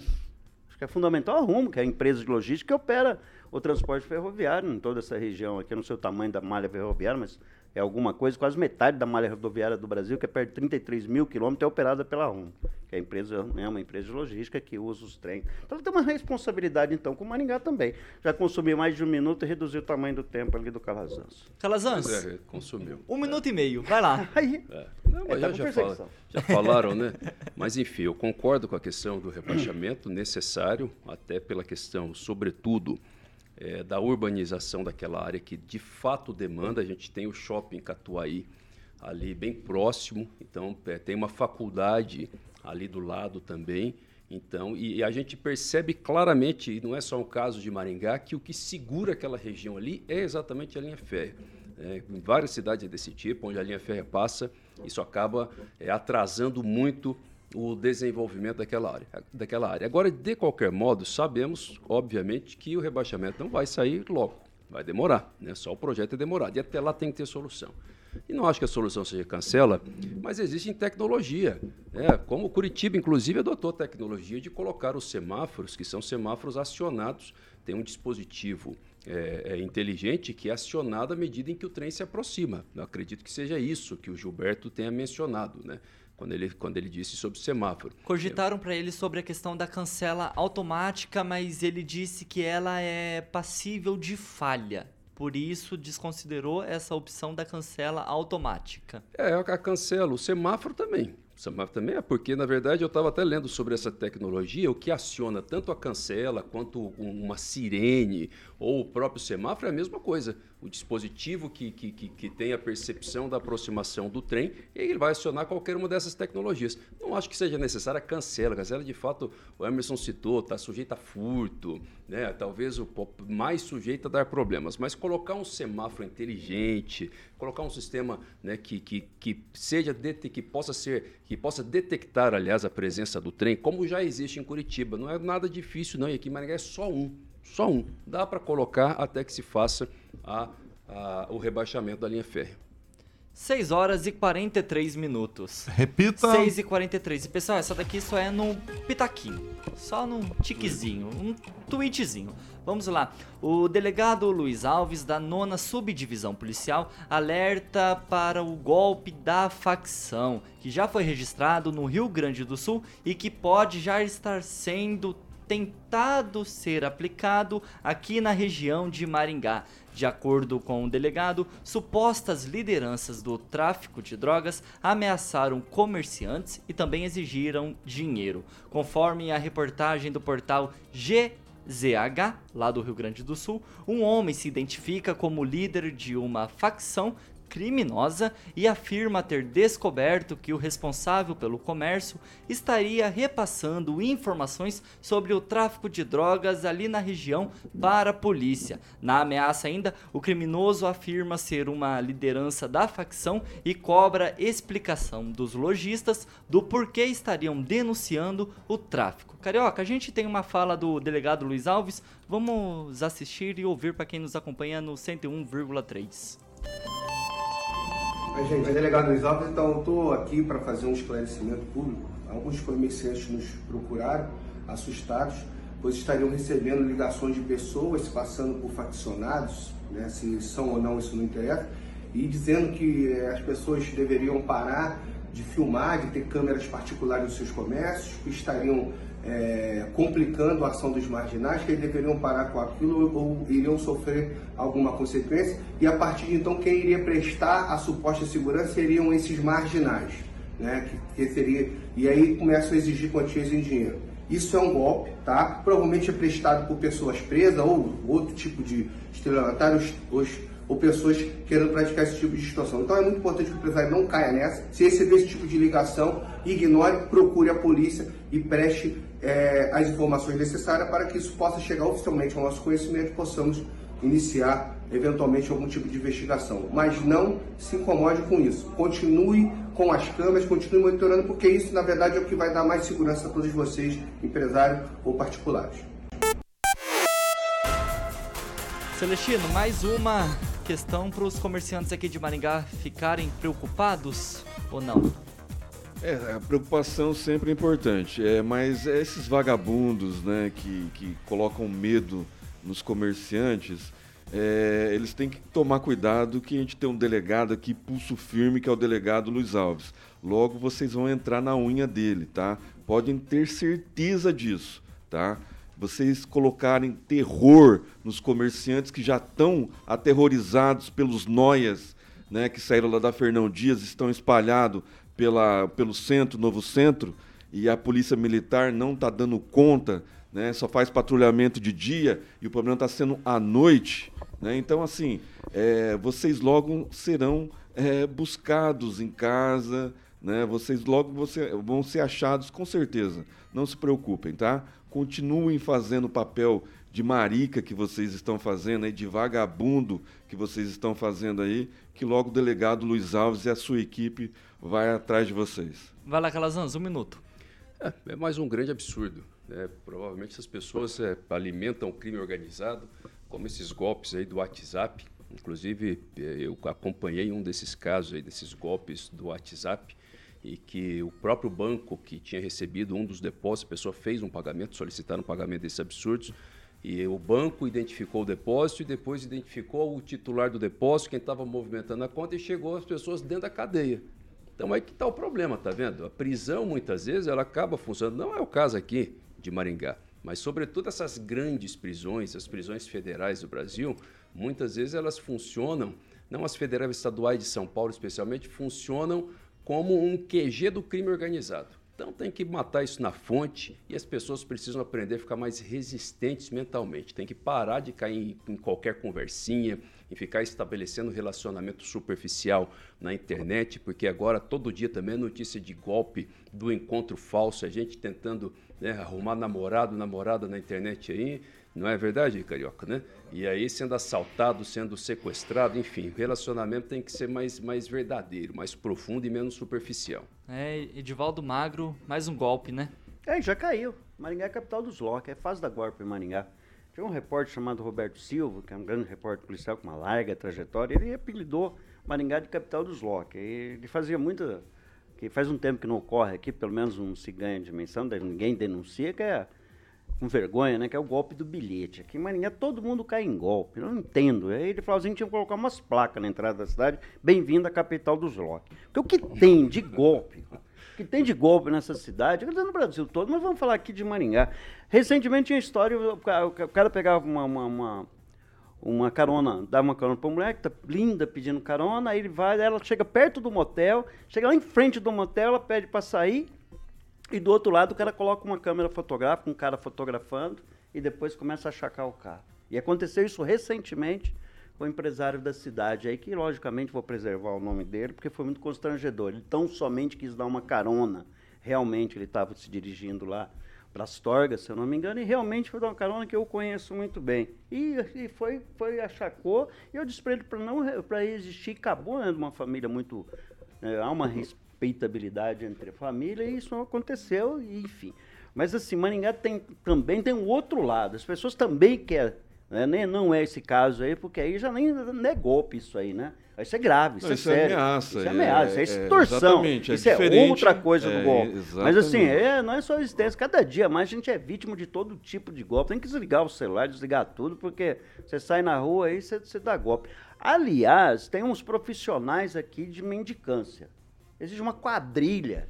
Acho que é fundamental a Rumo, que é a empresa de logística que opera o transporte ferroviário em toda essa região aqui. Eu não sei o tamanho da malha ferroviária, mas é alguma coisa, quase metade da malha rodoviária do Brasil, que é perto de 33 mil quilômetros, é operada pela Rumo, que é a empresa, é uma empresa de logística que usa os trens. Então tem uma responsabilidade, então, com o Maringá também. Já consumiu mais de um minuto e reduziu o tamanho do tempo ali do Calazans. Calazans? É, consumiu. Um minuto e meio, vai lá. (laughs) Aí. É. Não, mas é, já, já, fala, já falaram, né? Mas enfim, eu concordo com a questão do rebaixamento necessário, até pela questão, sobretudo, é, da urbanização daquela área que de fato demanda. A gente tem o shopping Catuaí ali bem próximo, então é, tem uma faculdade ali do lado também. Então, e, e, a gente percebe claramente, e não é só um caso de Maringá, que o que segura aquela região ali é exatamente a linha férrea. É, em várias cidades desse tipo, onde a linha férrea passa, isso acaba é, atrasando muito o desenvolvimento daquela área, daquela área. Agora, de qualquer modo, sabemos, obviamente, que o rebaixamento não vai sair logo. Vai demorar, né? Só o projeto é demorado. E até lá tem que ter solução. E não acho que a solução seja cancela, mas existe tecnologia. Né? Como Curitiba, inclusive, adotou tecnologia de colocar os semáforos, que são semáforos acionados. Tem um dispositivo é, é, inteligente que é acionado à medida em que o trem se aproxima. Eu acredito que seja isso que o Gilberto tenha mencionado. Né? Quando ele, quando ele disse sobre o semáforo. Cogitaram para ele sobre a questão da cancela automática, mas ele disse que ela é passível de falha. Por isso, desconsiderou essa opção da cancela automática. É, a cancela, o semáforo também. O semáforo também é porque, na verdade, eu estava até lendo sobre essa tecnologia, o que aciona tanto a cancela quanto uma sirene ou o próprio semáforo é a mesma coisa o dispositivo que, que, que, que, tem a percepção da aproximação do trem e ele vai acionar qualquer uma dessas tecnologias. Não acho que seja necessária cancela. Cancela, de fato, o Emerson citou, está sujeita a furto, né? talvez o mais sujeita a dar problemas. Mas colocar um semáforo inteligente, colocar um sistema né, que, que, que seja que possa ser, que possa detectar, aliás, a presença do trem, como já existe em Curitiba. Não é nada difícil, não. E aqui em Maringá é só um. Só um. Dá para colocar até que se faça a, a, o rebaixamento da linha férrea. 6 horas e 43 minutos. Repita. 6 e 43. E pessoal, essa daqui só é no pitaquinho. Só num tiquezinho, um tweetzinho. Vamos lá. O delegado Luiz Alves, da nona subdivisão policial, alerta para o golpe da facção, que já foi registrado no Rio Grande do Sul e que pode já estar sendo tentado ser aplicado aqui na região de Maringá. De acordo com o delegado, supostas lideranças do tráfico de drogas ameaçaram comerciantes e também exigiram dinheiro. Conforme a reportagem do portal GZH, lá do Rio Grande do Sul, um homem se identifica como líder de uma facção criminosa e afirma ter descoberto que o responsável pelo comércio estaria repassando informações sobre o tráfico de drogas ali na região para a polícia. Na ameaça ainda, o criminoso afirma ser uma liderança da facção e cobra explicação dos lojistas do porquê estariam denunciando o tráfico. Carioca, a gente tem uma fala do delegado Luiz Alves, vamos assistir e ouvir para quem nos acompanha no 101,3. Oi, gente, é delegado Luiz Alves, então estou aqui para fazer um esclarecimento público. Alguns comerciantes nos procuraram, assustados, pois estariam recebendo ligações de pessoas passando por faccionados, né, se são ou não, isso não interessa, e dizendo que eh, as pessoas deveriam parar de filmar, de ter câmeras particulares nos seus comércios, que estariam é, complicando a ação dos marginais, que eles deveriam parar com aquilo ou iriam sofrer alguma consequência, e a partir de então quem iria prestar a suposta segurança seriam esses marginais. né? Que, que seria, e aí começam a exigir quantias em dinheiro. Isso é um golpe, tá? Provavelmente é prestado por pessoas presas ou outro tipo de estelionatários ou pessoas querendo praticar esse tipo de situação. Então é muito importante que o empresário não caia nessa. Se receber esse tipo de ligação, ignore, procure a polícia e preste é, as informações necessárias para que isso possa chegar oficialmente ao nosso conhecimento e possamos iniciar eventualmente algum tipo de investigação. Mas não se incomode com isso. Continue com as câmeras, continue monitorando, porque isso, na verdade, é o que vai dar mais segurança a todos vocês, empresários ou particulares. Celestino, mais uma questão para os comerciantes aqui de Maringá ficarem preocupados ou não? É, a preocupação sempre é importante, é, mas esses vagabundos né, que, que colocam medo nos comerciantes, é, eles têm que tomar cuidado que a gente tem um delegado aqui, pulso firme, que é o delegado Luiz Alves. Logo vocês vão entrar na unha dele, tá? Podem ter certeza disso, tá? Vocês colocarem terror nos comerciantes que já estão aterrorizados pelos noias, né, que saíram lá da Fernão Dias, estão espalhados pela, pelo centro, novo centro, e a polícia militar não está dando conta né? Só faz patrulhamento de dia e o problema está sendo à noite, né? Então, assim, é, vocês logo serão é, buscados em casa, né? Vocês logo você, vão ser achados com certeza. Não se preocupem, tá? Continuem fazendo o papel de marica que vocês estão fazendo aí, de vagabundo que vocês estão fazendo aí, que logo o delegado Luiz Alves e a sua equipe vai atrás de vocês. Vai lá, Calazans, um minuto. É, é mais um grande absurdo. É, provavelmente essas pessoas é, alimentam o crime organizado, como esses golpes aí do WhatsApp. Inclusive, é, eu acompanhei um desses casos aí, desses golpes do WhatsApp, e que o próprio banco que tinha recebido um dos depósitos, a pessoa fez um pagamento, solicitaram um pagamento desses absurdos, e o banco identificou o depósito e depois identificou o titular do depósito, quem estava movimentando a conta, e chegou as pessoas dentro da cadeia. Então aí que está o problema, tá vendo? A prisão, muitas vezes, ela acaba funcionando. Não é o caso aqui de Maringá. Mas, sobretudo, essas grandes prisões, as prisões federais do Brasil, muitas vezes elas funcionam, não as federais estaduais de São Paulo especialmente, funcionam como um QG do crime organizado. Então tem que matar isso na fonte e as pessoas precisam aprender a ficar mais resistentes mentalmente. Tem que parar de cair em, em qualquer conversinha, em ficar estabelecendo relacionamento superficial na internet, porque agora todo dia também é notícia de golpe, do encontro falso, a gente tentando né, arrumar namorado, namorada na internet aí, não é verdade, Carioca, né? E aí sendo assaltado, sendo sequestrado, enfim, o relacionamento tem que ser mais, mais verdadeiro, mais profundo e menos superficial. É, Edivaldo Magro, mais um golpe, né? É, já caiu. Maringá é a capital dos locks, é fase da golpe em Maringá. Tinha um repórter chamado Roberto Silva, que é um grande repórter policial com uma larga trajetória, ele apelidou Maringá de capital dos locks. Ele fazia muita... que faz um tempo que não ocorre aqui, pelo menos não se ganha dimensão, ninguém denuncia, que é com vergonha, né? Que é o golpe do bilhete. Aqui em Maringá todo mundo cai em golpe. Eu não entendo. Aí ele falou assim: tinha que colocar umas placas na entrada da cidade, bem-vindo à capital dos locks. Porque o que tem de golpe, que tem de golpe nessa cidade, no Brasil todo, mas vamos falar aqui de Maringá. Recentemente tinha história, o cara pegava uma, uma, uma uma carona, dá uma carona pra mulher que tá linda pedindo carona, aí ele vai, ela chega perto do motel, chega lá em frente do motel, ela pede para sair, e do outro lado, o cara coloca uma câmera fotográfica, um cara fotografando, e depois começa a achacar o carro. E aconteceu isso recentemente o empresário da cidade aí, que logicamente vou preservar o nome dele, porque foi muito constrangedor. Ele tão somente quis dar uma carona. Realmente ele estava se dirigindo lá para Astorga, se eu não me engano, e realmente foi dar uma carona que eu conheço muito bem. E, e foi, foi achacou, e eu disse para ele para não para existir, acabou né, uma família muito. Né, há uma respeitabilidade entre a família e isso não aconteceu, e, enfim. Mas assim, Maringá tem, também tem um outro lado. As pessoas também querem. Né? Não é esse caso aí, porque aí já nem, nem é golpe isso aí, né? Isso é grave, isso, não, é, isso é sério. Ameaça, isso é ameaça, isso é, é extorsão. É, isso é outra coisa do golpe. Mas assim, é, não é só existência. Cada dia mais a gente é vítima de todo tipo de golpe. Tem que desligar o celular, desligar tudo, porque você sai na rua aí, você, você dá golpe. Aliás, tem uns profissionais aqui de mendicância. Existe uma quadrilha.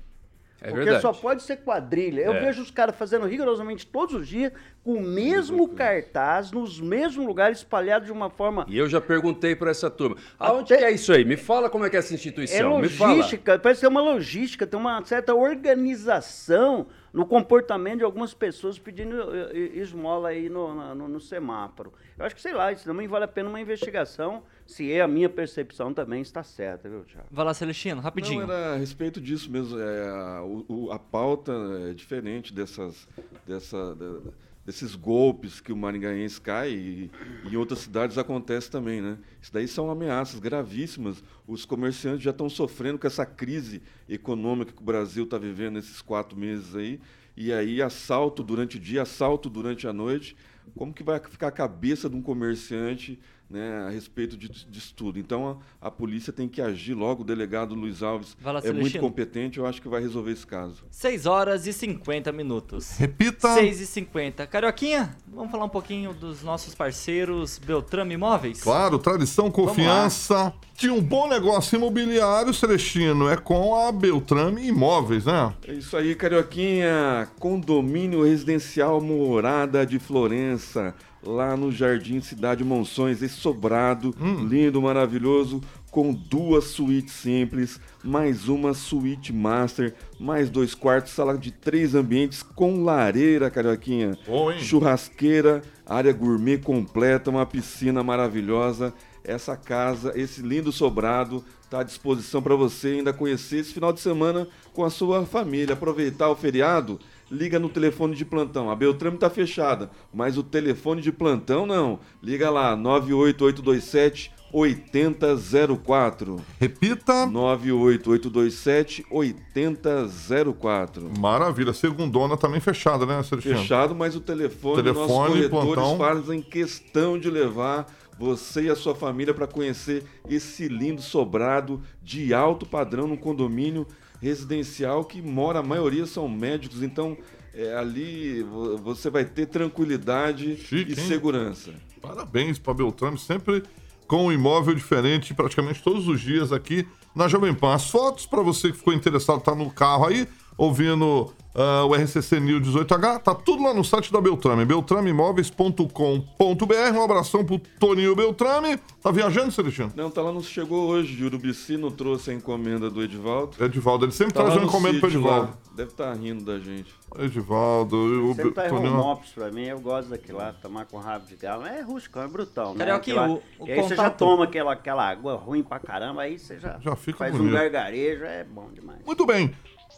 É porque verdade. só pode ser quadrilha. Eu É. vejo os caras fazendo rigorosamente todos os dias com o mesmo cartaz, nos mesmos lugares, espalhados de uma forma E eu já perguntei para essa turma. Aonde Até- que é isso aí? Me fala como é que é essa É instituição. Me fala. logística, parece que é uma logística, tem uma certa organização no comportamento de algumas pessoas pedindo eh, eh, esmola aí no, no, no semáforo. Eu acho que, sei lá, isso também vale a pena uma investigação, se é a minha percepção também está certa, viu, Thiago? Vai lá, Celestino, rapidinho. Não, era a respeito disso mesmo. É, a, o- o- a pauta é diferente dessas, dessa, da- desses golpes que o maringaense cai e, e em outras cidades acontece também, né? Isso daí são ameaças gravíssimas. Os comerciantes já estão sofrendo com essa crise econômica que o Brasil está vivendo nesses quatro meses aí. E aí, assalto durante o dia, assalto durante a noite. Como que vai ficar a cabeça de um comerciante né, a respeito de- disso tudo? Então, a, a polícia tem que agir logo. O delegado Luiz Alves lá, é muito Celestino. competente. Eu acho que vai resolver esse caso. 6 horas e 50 minutos. Repita. 6 e 50. Carioquinha, vamos falar um pouquinho dos nossos parceiros Beltrame Imóveis? Claro, tradição, confiança. Tinha um bom negócio imobiliário, Celestino, é com a Beltrame Imóveis, né? É isso aí, Carioquinha. Condomínio residencial Morada de Florença, lá no Jardim Cidade Monções, esse sobrado lindo, maravilhoso, com duas suítes simples, mais uma suíte master, mais dois quartos, sala de três ambientes com lareira, Carioquinha. Bom? Churrasqueira, área gourmet completa, uma piscina maravilhosa. Essa casa, esse lindo sobrado, está à disposição para você ainda conhecer esse final de semana com a sua família. Aproveitar o feriado, liga no telefone de plantão. A Beltrame está fechada, mas o telefone de plantão não. Liga lá, 98827 8004. Repita. 98827 8004. Maravilha. Segundona também fechada, né? Fechado, mas o telefone, Telefone, nossos corretores plantão. fazem questão de levar você e a sua família para conhecer esse lindo sobrado de alto padrão num condomínio residencial que mora, a maioria são médicos, então é, ali vo- você vai ter tranquilidade Chique, e hein? segurança. Parabéns para Beltrame, sempre com um imóvel diferente praticamente todos os dias aqui na Jovem Pan. As fotos para você que ficou interessado, tá no carro aí, ouvindo ah, o RCC News 18H, tá tudo lá no site da Beltrame, beltrameimóveis.com.br. Um abração pro Toninho Beltrame. Tá viajando, Celestino? Não, tá lá, não chegou hoje de Urubici, não trouxe a encomenda do Edivaldo. Edivaldo, ele sempre Tá traz uma encomenda pro Edivaldo. lá. Deve estar rindo da gente. Edivaldo, o Sempre tá Toninho. mops pra mim, eu gosto daquilo lá, tomar com rabo de galo. É rústico, é brutão, né? Aquela- o- o e aí você já contato- toma aquela, aquela água ruim pra caramba, aí você já, Já fica faz um bonito. gargarejo, é bom demais. Muito bem.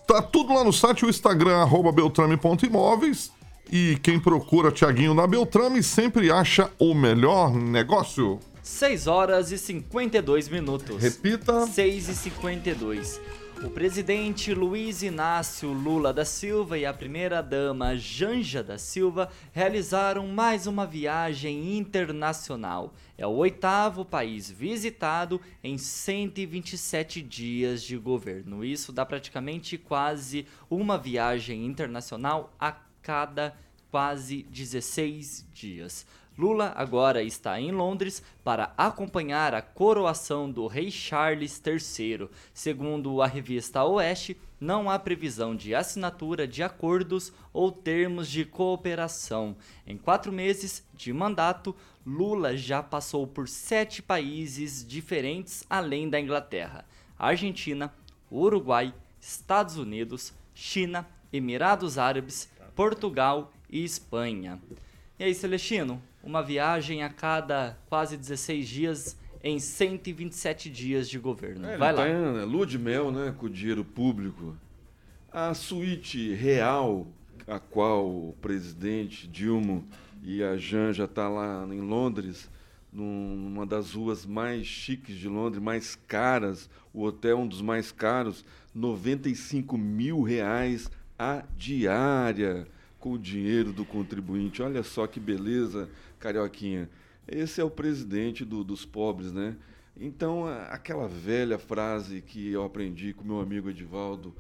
Tá tudo lá no site, o Instagram, arroba beltrame.imóveis. E quem procura Tiaguinho na Beltrame sempre acha o melhor negócio. 6 horas e 52 minutos. Repita. 6 e 52. O presidente Luiz Inácio Lula da Silva e a primeira-dama Janja da Silva realizaram mais uma viagem internacional. É o oitavo país visitado em 127 dias de governo. Isso dá praticamente quase uma viagem internacional a cada quase 16 dias. Lula agora está em Londres para acompanhar a coroação do rei Charles III. Segundo a revista Oeste, não há previsão de assinatura de acordos ou termos de cooperação. Em quatro meses de mandato, Lula já passou por sete países diferentes além da Inglaterra: Argentina, Uruguai, Estados Unidos, China, Emirados Árabes, Portugal e Espanha. E aí, Celestino, uma viagem a cada quase 16 dias em 127 dias de governo. É, Vai ele lá. tá em lua de mel, né, com o dinheiro público. A suíte real, a qual o presidente Dilma e a Janja tá lá em Londres, num- numa das ruas mais chiques de Londres, mais caras, o hotel é um dos mais caros, 95 mil reais a diária com o dinheiro do contribuinte. Olha só que beleza, Carioquinha. Esse é o presidente do- dos pobres, né? Então, aquela velha frase que eu aprendi com meu amigo Edivaldo,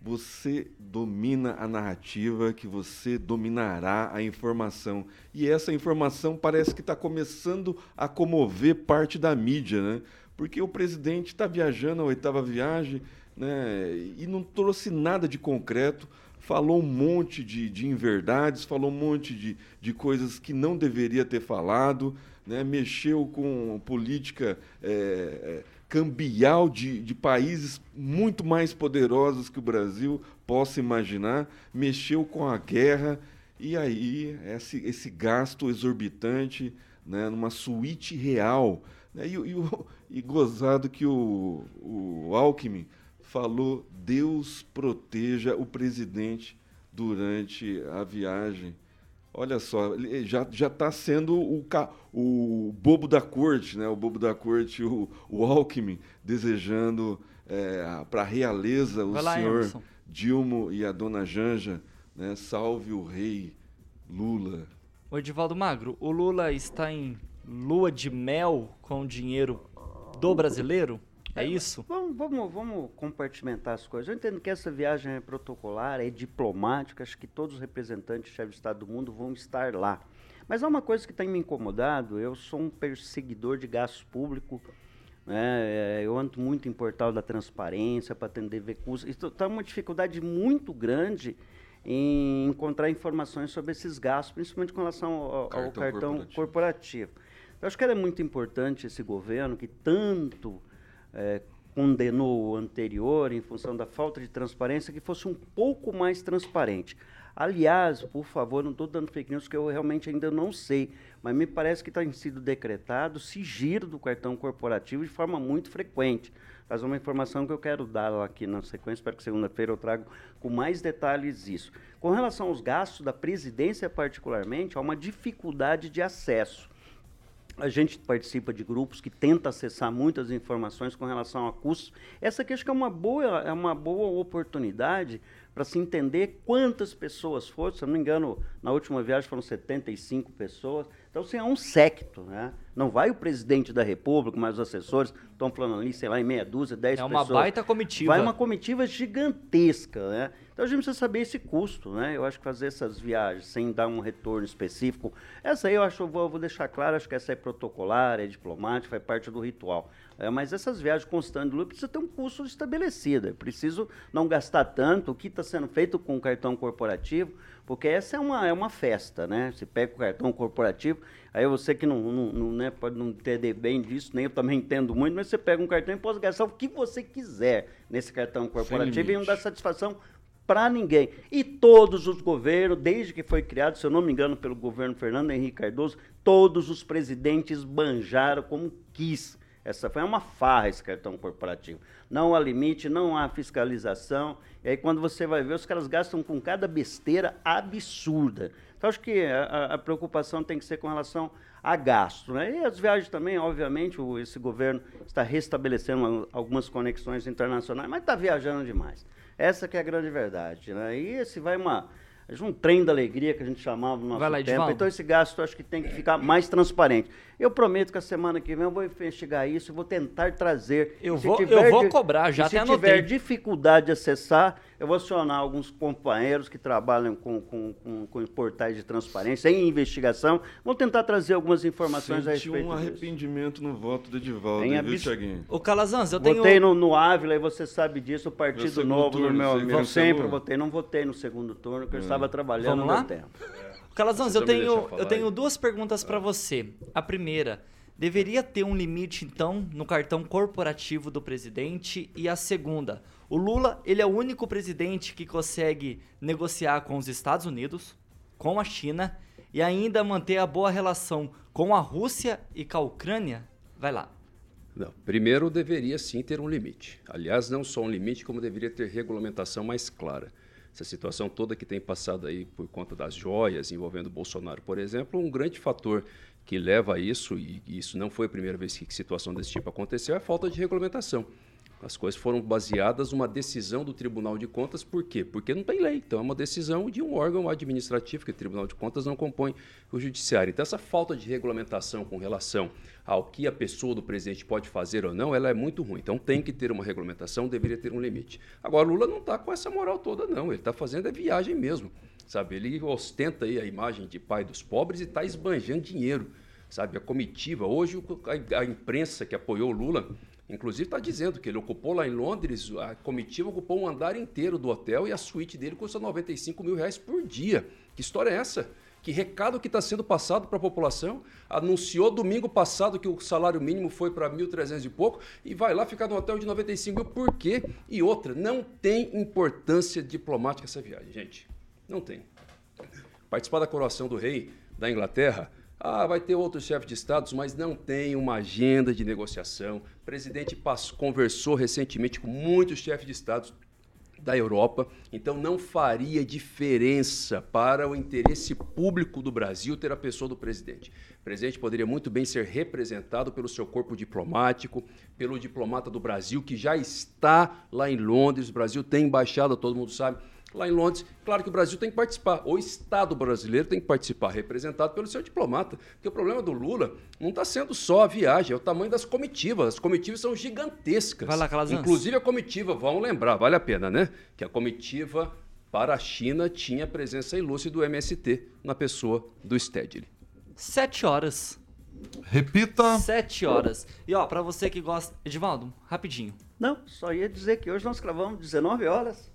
você domina a narrativa, que você dominará a informação. E essa informação parece que está começando a comover parte da mídia, né? Porque o presidente está viajando a oitava viagem, né? E não trouxe nada de concreto, falou um monte de, de inverdades, falou um monte de, de coisas que não deveria ter falado, né? mexeu com política é, é, cambial de, de países muito mais poderosos que o Brasil possa imaginar, mexeu com a guerra, e aí esse, esse gasto exorbitante né? numa suíte real. Né? E, e, e gozado que o, o Alckmin falou: Deus proteja o presidente durante a viagem. Olha só, ele já já está sendo o, o bobo da corte, né? O bobo da corte, o, o Alckmin, desejando é, para a realeza o lá, senhor Emerson. Dilma e a dona Janja, né? Salve o rei Lula. O Edivaldo Magro, o Lula está em lua de mel com dinheiro do brasileiro? É isso? Vamos, vamos, vamos compartimentar as coisas. Eu entendo que essa viagem é protocolar, é diplomática, acho que todos os representantes chefes de Estado do mundo vão estar lá. Mas há uma coisa que tem me incomodado, eu sou um perseguidor de gasto público, né? É, eu ando muito em portal da transparência para atender recursos. Está uma dificuldade muito grande em encontrar informações sobre esses gastos, principalmente com relação ao, ao cartão, cartão corporativo. corporativo. Eu acho que era muito importante esse governo que tanto é, condenou o anterior em função da falta de transparência, que fosse um pouco mais transparente. Aliás, por favor, não estou dando fake news que eu realmente ainda não sei, mas me parece que tem sido decretado sigilo do cartão corporativo de forma muito frequente. Mas uma informação que eu quero dar aqui na sequência, espero que segunda-feira eu trago com mais detalhes isso. Com relação aos gastos da presidência particularmente, há uma dificuldade de acesso. A gente participa de grupos que tenta acessar muitas informações com relação a custos. Essa aqui acho que é uma boa, é uma boa oportunidade para se entender quantas pessoas foram. Se eu não me engano, na última viagem foram 75 pessoas. Então, assim, é um secto, né? Não vai o presidente da República, mas os assessores estão falando ali, sei lá, em meia dúzia, 10 pessoas. É uma pessoas. baita comitiva. Vai uma comitiva gigantesca, né? Então a gente precisa saber esse custo, né? Eu acho que fazer essas viagens sem dar um retorno específico, essa aí eu acho, eu vou, vou deixar claro, acho que essa é protocolar, é diplomática, faz parte do ritual. É, mas essas viagens constantes do precisa ter um custo estabelecido. É preciso não gastar tanto o que está sendo feito com o cartão corporativo, porque essa é uma, é uma festa, né? Você pega o cartão corporativo, aí você que não, não, não né, pode não entender bem disso, nem eu também entendo muito, mas você pega um cartão e pode gastar o que você quiser nesse cartão corporativo e não dá satisfação para ninguém. E todos os governos, desde que foi criado, se eu não me engano, pelo governo Fernando Henrique Cardoso, todos os presidentes banjaram como quis. Essa foi uma farra esse cartão corporativo. Não há limite, não há fiscalização. E aí quando você vai ver, os caras gastam com cada besteira absurda. Então acho que a, a preocupação tem que ser com relação a gasto. Né? E as viagens também, obviamente, o, esse governo está restabelecendo algumas conexões internacionais, mas está viajando demais. Essa que é a grande verdade. Né? E esse vai uma um trem da alegria que a gente chamava no nosso lá, tempo. Então esse gasto acho que tem que ficar mais transparente. Eu prometo que a semana que vem eu vou investigar isso vou tentar trazer. Eu vou, eu vou cobrar, já Se tiver dificuldade de acessar, eu vou acionar alguns companheiros que trabalham com, com, com, com portais de transparência em investigação. Vou tentar trazer algumas informações Senti a respeito um arrependimento disso. no voto do Edivaldo, em viu, Thiaguinho? O Calazans, eu tenho... Votei no, no Ávila e você sabe disso, o Partido Novo turno, no meu amigo. Eu sempre votei, não votei no segundo turno, porque hum. eu estava trabalhando no tempo. Calazans, eu tenho, eu tenho duas perguntas para você. A primeira, deveria ter um limite então no cartão corporativo do presidente? E a segunda, o Lula, ele é o único presidente que consegue negociar com os Estados Unidos, com a China e ainda manter a boa relação com a Rússia e com a Ucrânia? Vai lá. Não, primeiro deveria sim ter um limite. Aliás, não só um limite, como deveria ter regulamentação mais clara essa situação toda que tem passado aí por conta das joias envolvendo Bolsonaro, por exemplo, um grande fator que leva a isso, e isso não foi a primeira vez que situação desse tipo aconteceu, é a falta de regulamentação. As coisas foram baseadas numa decisão do Tribunal de Contas, por quê? Porque não tem lei. Então é uma decisão de um órgão administrativo, que o Tribunal de Contas não compõe o Judiciário. Então essa falta de regulamentação com relação ao que a pessoa do presidente pode fazer ou não, ela é muito ruim. Então tem que ter uma regulamentação, deveria ter um limite. Agora, Lula não está com essa moral toda, não. Ele está fazendo a viagem mesmo. Sabe? Ele ostenta aí a imagem de pai dos pobres e está esbanjando dinheiro. Sabe? A comitiva. Hoje a, imprensa que apoiou Lula Inclusive está dizendo que ele ocupou lá em Londres, a comitiva ocupou um andar inteiro do hotel e a suíte dele custa 95 mil reais por dia. Que história é essa? Que recado que está sendo passado para a população? Anunciou domingo passado que o salário mínimo foi para 1.300 e pouco e vai lá ficar no hotel de 95 mil. Por quê? E outra, não tem importância diplomática essa viagem, gente. Não tem. Participar da coroação do rei da Inglaterra ah, vai ter outros chefes de estados, mas não tem uma agenda de negociação. O presidente conversou recentemente com muitos chefes de estados da Europa, então não faria diferença para o interesse público do Brasil ter a pessoa do presidente. O presidente poderia muito bem ser representado pelo seu corpo diplomático, pelo diplomata do Brasil que já está lá em Londres. O Brasil tem embaixada, todo mundo sabe lá em Londres. Claro que o Brasil tem que participar, o Estado brasileiro tem que participar, representado pelo seu diplomata. Porque o problema do Lula não está sendo só a viagem, é o tamanho das comitivas. As comitivas são gigantescas. Vai lá, Calazans. Inclusive a comitiva, vamos lembrar, vale a pena, né? Que a comitiva para a China tinha a presença ilustre do MST na pessoa do Stedley. Sete horas. Repita. Sete horas. E ó, pra você que gosta. Edivaldo, rapidinho. Não, só ia dizer que hoje nós gravamos 19 horas.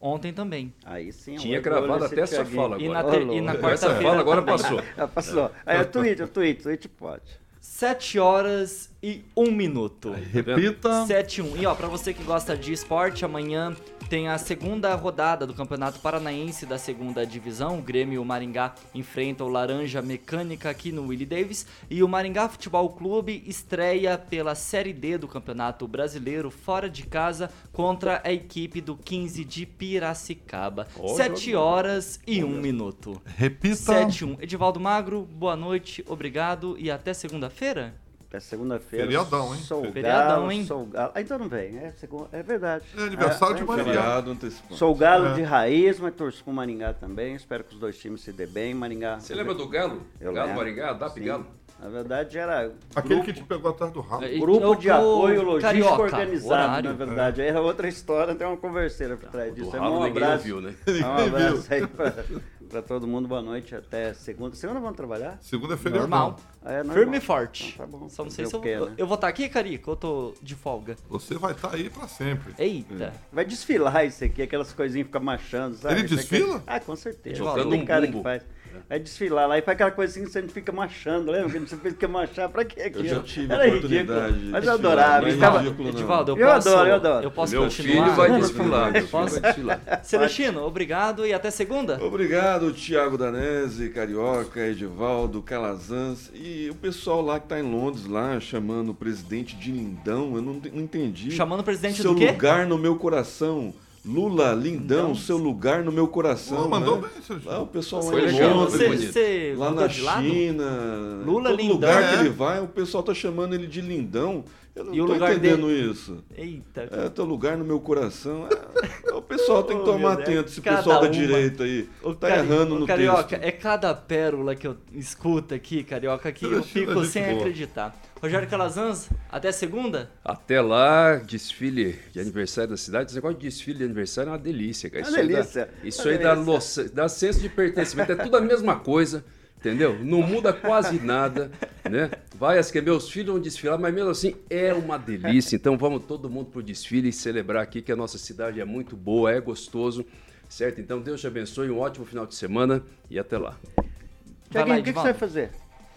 Ontem também. Aí sim. Tinha o gravado até essa fala E na, agora. ter- e na Essa quarta-feira. fala agora passou. (laughs) Passou. Aí é tweet, é tweet, tweet pode. 7 horas e 1 minuto. Repita. 7 e 1. E ó, pra você que gosta de esporte, amanhã tem a segunda rodada do Campeonato Paranaense da segunda divisão. O Grêmio e o Maringá enfrentam o Laranja Mecânica aqui no Willie Davis. E o Maringá Futebol Clube estreia pela Série D do Campeonato Brasileiro fora de casa contra a equipe do 15 de Piracicaba. Ó, 7 jogo. horas e 1 minuto. Repita. 7 1. Edivaldo Magro, boa noite, obrigado e até segunda-feira. É segunda-feira. Feriadão, hein? Sou Feriadão, galo, hein? Sou galo. Ah, então não vem, é, segunda, é verdade. É aniversário de é, Maringá. Feriado antecipado. Sou galo É. de raiz, mas torço com o Maringá também. Espero que os dois times se dê bem. Maringá. Você lembra do Galo? Eu Galo lembro. Maringá, DAP Sim. Galo? Na verdade era Aquele grupo, que te pegou atrás do rabo. É, grupo o- de apoio logístico Carioca, organizado, horário. na verdade. Aí era outra história, tem uma converseira por trás Do disso. É um ninguém abraço. ouviu, né? Um abraço aí pra, (laughs) pra todo mundo. Boa noite até segunda. Segunda vamos trabalhar? Segunda é feriadão. Normal. É normal. Firme e forte. Então tá bom. Só não sei se eu, eu, né? eu vou estar aqui, Carica, ou eu tô de folga. Você vai estar aí pra sempre. Eita. Vai desfilar isso aqui, aquelas coisinhas ficam machando, sabe? Ele Isso aqui- desfila? Ah, com certeza. Tocando Tem um cara bumbo. que faz. Vai desfilar lá e faz aquela coisinha que você não fica machando, lembra? Que você fica machar, pra quê aquilo? Eu já tive Era a ridículo. oportunidade de Mas eu adorava. ficava- ridículo. Edivaldo, eu, Eu posso, adoro, eu adoro. eu posso Meu continuar? filho vai desfilar, meu filho Posso? vai desfilar. (laughs) Celestino, obrigado e até segunda. Obrigado, Thiago Danese, Carioca, Edivaldo, Calazans e o pessoal lá que tá em Londres, lá, chamando o presidente de lindão. Eu não, não entendi. Chamando o presidente Seu do quê? lugar no meu coração. Lula, lindão, seu lugar no meu coração. Pô, mandou né? bem, Sérgio. Lá o pessoal lá em legal, Londres, lá na? China, Lula todo lindão. lugar que É. ele vai, o pessoal tá chamando ele de lindão. Eu não E o tô lugar entendendo isso. Eita. É, teu lugar no meu coração. É, o pessoal (laughs) tem que Oh, tomar atento, esse Cada pessoal da uma. direita aí. O tá Cari- errando no Carioca, texto. é cada pérola que eu escuto aqui, Carioca, que eu é fico sem boa. acreditar. Rogério Calazans, até segunda? Até lá, desfile de aniversário da cidade. Esse negócio de desfile de aniversário é uma delícia, cara. Uma Isso aí dá- delícia, isso uma aí dá, delícia. noção- dá senso de pertencimento. É tudo a mesma coisa, entendeu? Não muda quase nada, né? Vai, as que meus filhos vão desfilar, mas mesmo assim é uma delícia. Então vamos todo mundo pro desfile e celebrar aqui que a nossa cidade é muito boa, é gostoso, certo? Então Deus te abençoe, um ótimo final de semana e até lá. Tiaguinho, o que, que você vai fazer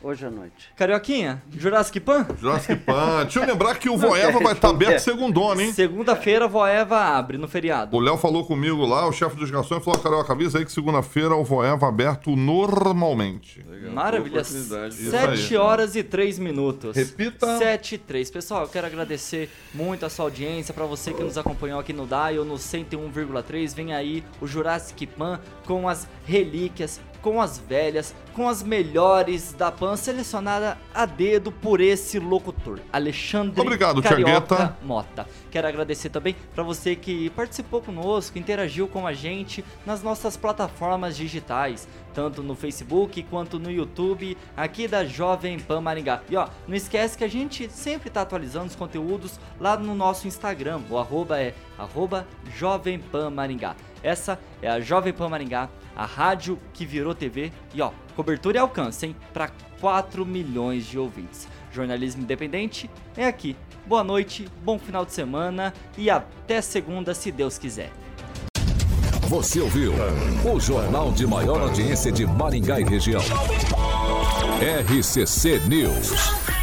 hoje à noite? Carioquinha, Jurassic Pan? Jurassic Pan. Deixa eu lembrar que o (laughs) Voeva vai estar aberto segundona, hein? Segunda-feira, Voeva abre no feriado. O Léo falou comigo lá, o chefe dos garçons, falou, Carioca, avisa aí que segunda-feira o Voeva aberto normalmente. Legal, Maravilha. boa oportunidade. Isso 7 aí. horas e 3 minutos. Repita. 7 e 3. Pessoal, eu quero agradecer muito a sua audiência. Pra você que nos acompanhou aqui no Dial, no 101,3. Vem aí o Jurassic Pan com as relíquias, com as velhas, com as melhores da Pan, selecionada a dedo por esse locutor, Alexandre Obrigado, Carioca. Mota. Quero agradecer também para você que participou conosco, interagiu com a gente nas nossas plataformas digitais, tanto no Facebook quanto no YouTube, aqui da Jovem Pan Maringá. E ó, não esquece que a gente sempre tá atualizando os conteúdos lá no nosso Instagram. O arroba é arroba Jovem Pan Maringá. Essa é a Jovem Pan Maringá, a rádio que virou TV. E ó, cobertura e alcance, hein? Para 4 milhões de ouvintes. Jornalismo independente é aqui. Boa noite, bom final de semana e até segunda, se Deus quiser. Você ouviu o jornal de maior audiência de Maringá e região. RCC News.